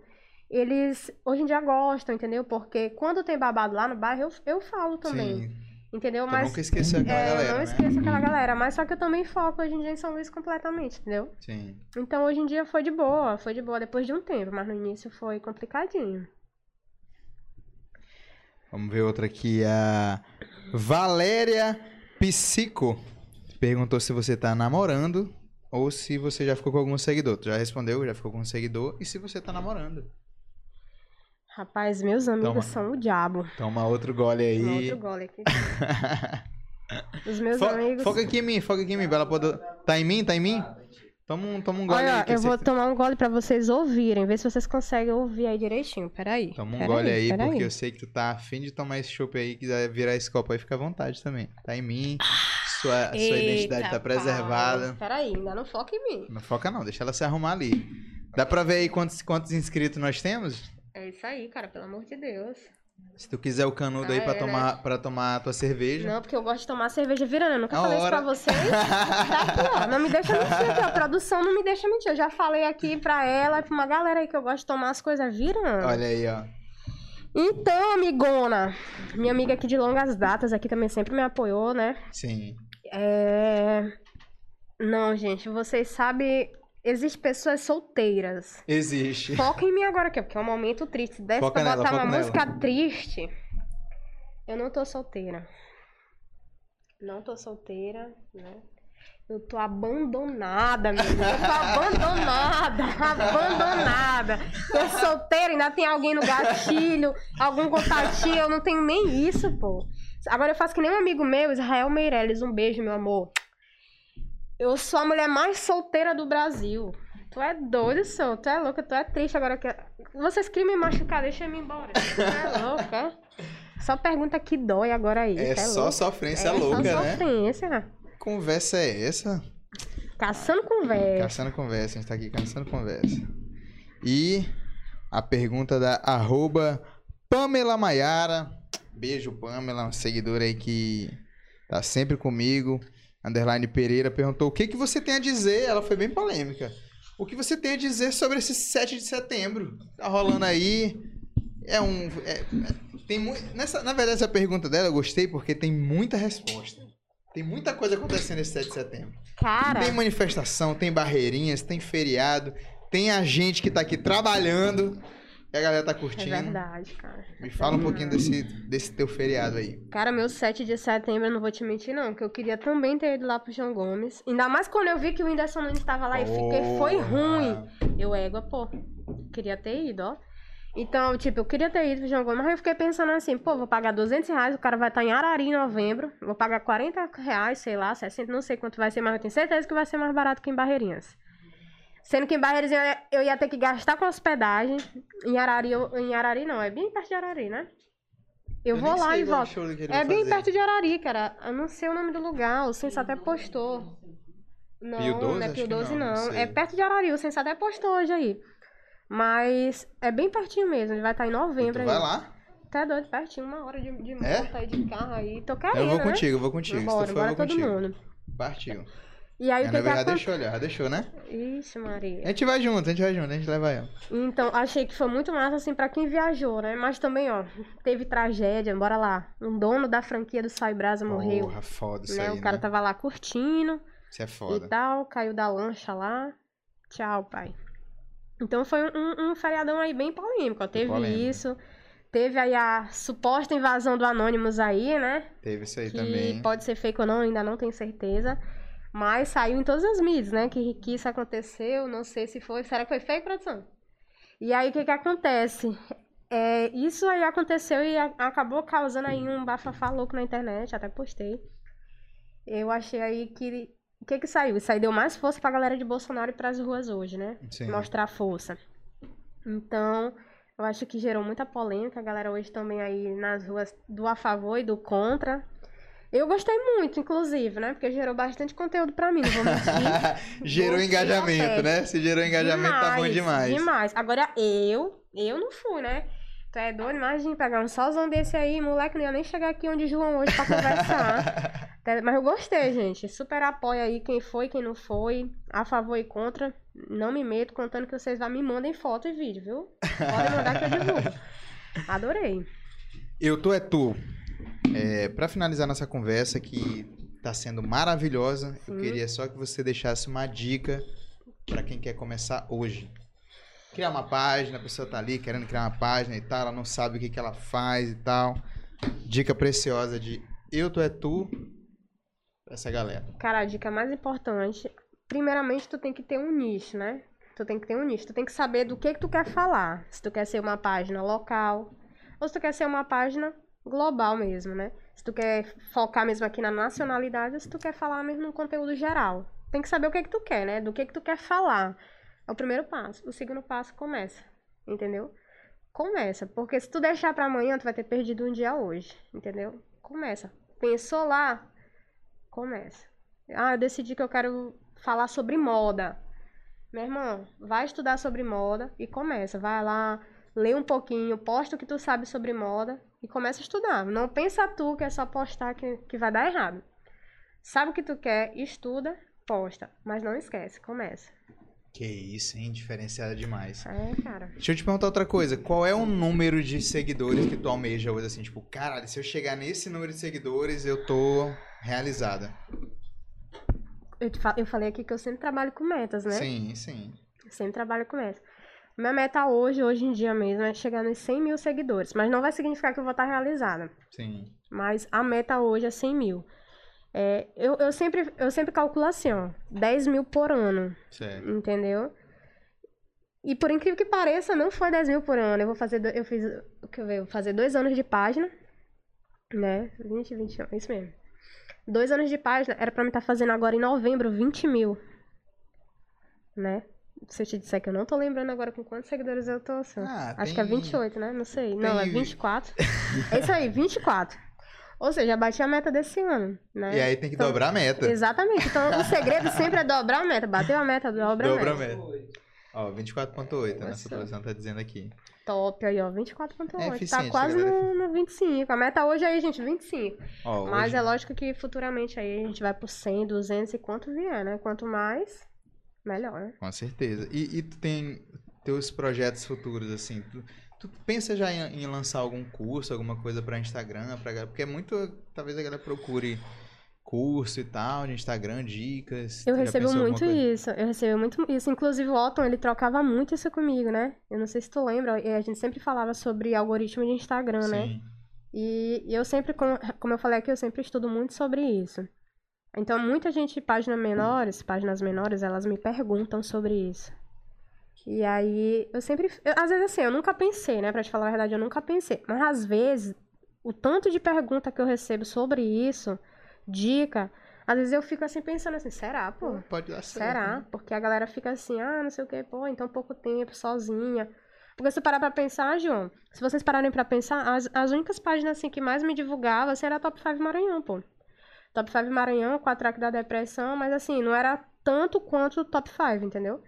eles hoje em dia gostam, entendeu? Porque quando tem babado lá no bairro, eu, eu falo também. Sim. Entendeu? Tu Mas nunca esqueceu aquela é, galera, não né? esqueço aquela galera. Mas só que eu também foco hoje em dia em São Luís completamente, entendeu? Sim. Então hoje em dia foi de boa, foi de boa depois de um tempo, mas no início foi complicadinho. Vamos ver outra aqui. A Valéria Psico perguntou se você tá namorando ou se você já ficou com algum seguidor. Tu já respondeu, já ficou com um seguidor. E se você tá namorando? Rapaz, meus amigos Toma. são o diabo. Toma outro gole aí. Um outro gole aqui. Os meus Fo- amigos. Foca aqui em mim, foca aqui em mim. Bela pode... Tá em mim? Tá em mim? Toma um, toma um gole Olha, aí. que eu você- vou tomar um gole pra vocês ouvirem, ver se vocês conseguem ouvir aí direitinho. Peraí. Toma um peraí, gole aí, peraí. porque eu sei que tu tá afim de tomar esse chopp aí, quiser virar esse copo aí, fica à vontade também. Tá em mim, sua, sua identidade Eita, tá preservada. Peraí, ainda não foca em mim. Não foca não, deixa ela se arrumar ali. Dá pra ver aí quantos, quantos inscritos nós temos? É isso aí, cara, pelo amor de Deus. Se tu quiser o canudo aí Ah, pra, é, tomar, pra tomar a tua cerveja. Não, porque eu gosto de tomar cerveja virando. Eu nunca A falei hora. isso pra vocês. Tá aqui, ó. Não me deixa mentir aqui, ó. A produção não me deixa mentir. Eu já falei aqui pra ela e pra uma galera aí que eu gosto de tomar as coisas virando. Olha aí, ó. Então, amigona, minha amiga aqui de longas datas aqui também sempre me apoiou, né? Sim. É... Não, gente, vocês sabem, existem pessoas solteiras. Existe. Foca em mim agora aqui, porque é um momento triste. Se desse Foca pra nela, botar uma nela. música triste, eu não tô solteira. Não tô solteira, né? Eu tô abandonada, meu Deus. Eu tô abandonada, abandonada. Tô solteira, ainda tem alguém no gatilho, algum contatinho, eu não tenho nem isso, pô. Agora eu faço que nem um amigo meu, Israel Meirelles, um beijo, meu amor. Eu sou a mulher mais solteira do Brasil. Tu é doido, sou. Tu é louca, tu é triste agora. Que... Vocês queriam me machucar, deixa eu ir embora. Tu é louca. Só pergunta que dói agora aí. É tu só louca. sofrência é louca, só né? sofrência. Conversa é essa? Caçando conversa. Caçando conversa, a gente tá aqui caçando conversa. E a pergunta da arroba Pamela Maiara. Beijo, Pamela, uma seguidora aí que tá sempre comigo. Underline Pereira perguntou o que, que você tem a dizer. Ela foi bem polêmica. O que você tem a dizer sobre esse 7 de setembro? Tá rolando aí. É um. é- é- tem mu- nessa, na verdade, essa pergunta dela eu gostei porque tem muita resposta. Tem muita coisa acontecendo esse 7 de setembro. Cara, Tem manifestação, tem barreirinhas, tem feriado, tem a gente que tá aqui trabalhando e a galera tá é curtindo. verdade, cara. Me fala um pouquinho desse, desse teu feriado aí. Cara, meu 7 de setembro, eu não vou te mentir, não. Que eu queria também ter ido lá pro João Gomes. Ainda mais quando eu vi que o Whindersson Nunes estava lá e fiquei, foi ruim. Eu, égua, pô. Queria ter ido, ó. Então, tipo, eu queria ter ido pro João Gomes, mas eu fiquei pensando assim, pô, vou pagar 200 reais, o cara vai estar em Arari em novembro, vou pagar 40 reais, sei lá, 60, não sei quanto vai ser, mas eu tenho certeza que vai ser mais barato que em Barreirinhas. Sendo que em Barreirinhas eu ia- eu ia ter que gastar com hospedagem, em Arari, eu- em Arari não, é bem perto de Arari, né? Eu, vou nem lá e volto. É bem fazer. perto de Arari, cara. Eu não sei o nome do lugar. O Senso até postou. Não, Pio 12? não é Pio que 12, não, não. é perto de Arari. O Senso até postou hoje aí. Mas é bem pertinho mesmo. Ele vai estar em E novembro aí. vai lá? Tá doido, pertinho. Uma hora de, de É? moto aí, de carro aí. Tô querendo, eu vou né? contigo, eu vou contigo. Se tu Bora, for, eu bora vou todo contigo. mundo. Partiu. E aí, o A que que já acontece? deixou, deixou, né? Ixi, Maria. A gente vai junto, a gente vai junto, a gente leva ela. Então, achei que foi muito massa, assim, pra quem viajou, né? Mas também, ó, teve tragédia, bora lá. Um dono da franquia do Sai Brasa morreu. Porra, foda isso né? aí, o cara né? tava lá curtindo Isso é e foda. tal, caiu da lancha lá. Tchau, pai. Então foi um, um feriadão aí bem polêmico, ó. Teve polêmico. isso. Teve aí a suposta invasão do Anonymous aí, né? Teve isso aí que também. pode ser fake ou não, ainda não tenho certeza. Mas saiu em todas as mídias, né? Que, que isso aconteceu, não sei se foi. Será que foi fake, produção? E aí, o que que acontece? É, isso aí aconteceu e a- acabou causando aí um bafafá louco na internet, até postei. Eu achei aí que... O que que saiu? Isso aí deu mais força pra galera de Bolsonaro ir pras ruas hoje, né? Sim. mostrar força. Então, eu acho que gerou muita polêmica. A galera hoje também aí nas ruas do a favor e do contra. Eu gostei muito, inclusive, né? Porque gerou bastante conteúdo pra mim, não vou mentir. gerou Gostei engajamento, né? Se gerou engajamento, tá bom demais. Demais. Agora, eu, eu não fui, né? Tu é doido? Imagina pegar um solzão desse aí, moleque, não ia nem chegar aqui onde João hoje pra conversar. Mas eu gostei, gente. Super apoio aí quem foi, quem não foi, a favor e contra. Não me meto, contando que vocês vão me mandem foto e vídeo, viu? Podem mandar que eu divulgo. Adorei. Eu tô é tu. É, para finalizar nossa conversa que tá sendo maravilhosa, eu queria só que você deixasse uma dica para quem quer começar hoje. Criar uma página, a pessoa tá ali querendo criar uma página e tal, ela não sabe o que, que ela faz e tal. Dica preciosa de eu tô é tu pra essa galera. Cara, a dica mais importante, primeiramente tu tem que ter um nicho, né? Tu tem que ter um nicho, tu tem que saber do que que tu quer falar. Se tu quer ser uma página local, ou se tu quer ser uma página global mesmo, né? Se tu quer focar mesmo aqui na nacionalidade, ou se tu quer falar mesmo no conteúdo geral. Tem que saber o que que tu quer, né? Do que que tu quer falar. É o primeiro passo. O segundo passo começa, entendeu? Começa, porque se tu deixar pra amanhã, tu vai ter perdido um dia hoje, entendeu? Começa. Pensou lá, começa. Ah, eu decidi que eu quero falar sobre moda. Meu irmão, vai estudar sobre moda e começa. Vai lá, lê um pouquinho, posta o que tu sabe sobre moda e começa a estudar. Não pensa tu que é só postar que, que vai dar errado. Sabe o que tu quer, estuda, posta. Mas não esquece, começa. Que isso, hein? Diferenciada demais. É, cara. Deixa eu te perguntar outra coisa. Qual é o número de seguidores que tu almeja hoje? Assim, tipo, caralho, se eu chegar nesse número de seguidores, eu tô realizada. Eu, te eu falei aqui que eu sempre trabalho com metas, né? Sim, sim. Sempre trabalho com metas. Minha meta hoje, hoje em dia mesmo, é chegar nos 100 mil seguidores. Mas não vai significar que eu vou estar realizada. Sim. Mas a meta hoje é 100 mil. É, eu, eu, sempre, eu sempre calculo assim, ó. 10 mil por ano, Certo. entendeu? E por incrível que pareça, não foi 10 mil por ano. Eu vou fazer, eu fiz, o que eu vou fazer dois anos de página, né? 20, 21, é isso mesmo. Dois anos de página, era pra mim estar fazendo agora em novembro 20 mil, né? Se eu te disser que eu não tô lembrando agora com quantos seguidores eu tô, assim. Ah, Acho que é tem- 28, né? Não sei. Não, é tem- 24. é isso aí, 24. Ou seja, bati a meta desse ano, né? E aí tem que Então, dobrar a meta. Exatamente. Então, o segredo sempre é dobrar a meta. Bateu a meta, dobra, Dobra a a meta. meta. Ó, 24.8, a nossa Nossa. produção tá dizendo aqui. Top aí, ó. 24.8. É tá quase no, no 25. A meta hoje aí, gente, 25. Ó, Mas hoje- é lógico que futuramente aí a gente vai por 100, 200 e quanto vier, né? Quanto mais, melhor, né? Com certeza. E, e tu tem teus projetos futuros, assim, tu, tu pensa já em, em lançar algum curso, alguma coisa pra Instagram, pra, galera? porque é muito, talvez a galera procure curso e tal, de Instagram, dicas. Eu recebo muito isso, eu recebo muito isso. Inclusive o Otton, ele trocava muito isso comigo, né? Eu não sei se tu lembra, a gente sempre falava sobre algoritmo de Instagram, né? Sim. E eu sempre, como eu falei aqui, eu sempre estudo muito sobre isso. Então, muita gente páginas menores, páginas menores, elas me perguntam sobre isso. E aí, eu sempre. eu- às vezes, assim, eu nunca pensei, né? Pra te falar a verdade, eu nunca pensei. Mas, às vezes, o tanto de pergunta que eu recebo sobre isso, dica, às vezes eu fico assim pensando assim: será, pô? Pode dar certo. Será? né? Porque a galera fica assim, ah, não sei o que, pô, então pouco tempo, sozinha. Porque se parar pra pensar, João, se vocês pararem pra pensar, as, as únicas páginas assim que mais me divulgava assim, era a Top 5 Maranhão, pô. Top 5 Maranhão, com a track da depressão, mas assim, não era tanto quanto o Top 5, entendeu?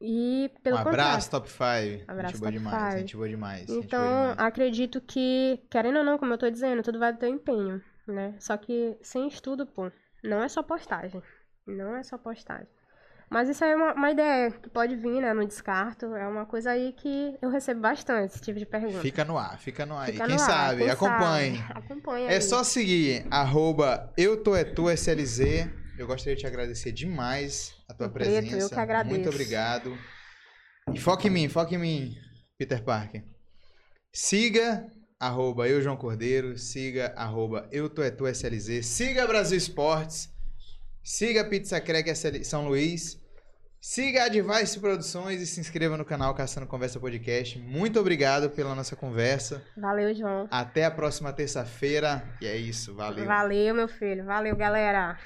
E pelo um abraço, top 5. Abraço, gente boa Top demais, Five. gente boa demais. boa Então, demais. acredito que, querendo ou não, como eu tô dizendo, tudo vai do teu empenho, né? Só que sem estudo, pô, não é só postagem. Não é só postagem. Mas isso aí é uma, uma ideia que pode vir, né? No descarto. É uma coisa aí que eu recebo bastante, esse tipo de pergunta. Fica no ar, fica no ar. Fica quem no ar, sabe, quem acompanhe. sabe. Acompanhe É aí. só seguir, arroba eu tô é tu SLZ. Eu gostaria de te agradecer demais a tua Preto, presença. eu que agradeço. Muito obrigado. E foca em mim, foca em mim, Peter Parker. Siga, arroba eu João Cordeiro. Siga, arroba eu tô é tu SLZ. Siga Brasil Esportes. Siga Pizza Crack São Luís. Siga a Device Produções e se inscreva no canal Caçando Conversa Podcast. Muito obrigado pela nossa conversa. Valeu, João. Até a próxima terça-feira. E é isso, valeu. Valeu, meu filho. Valeu, galera.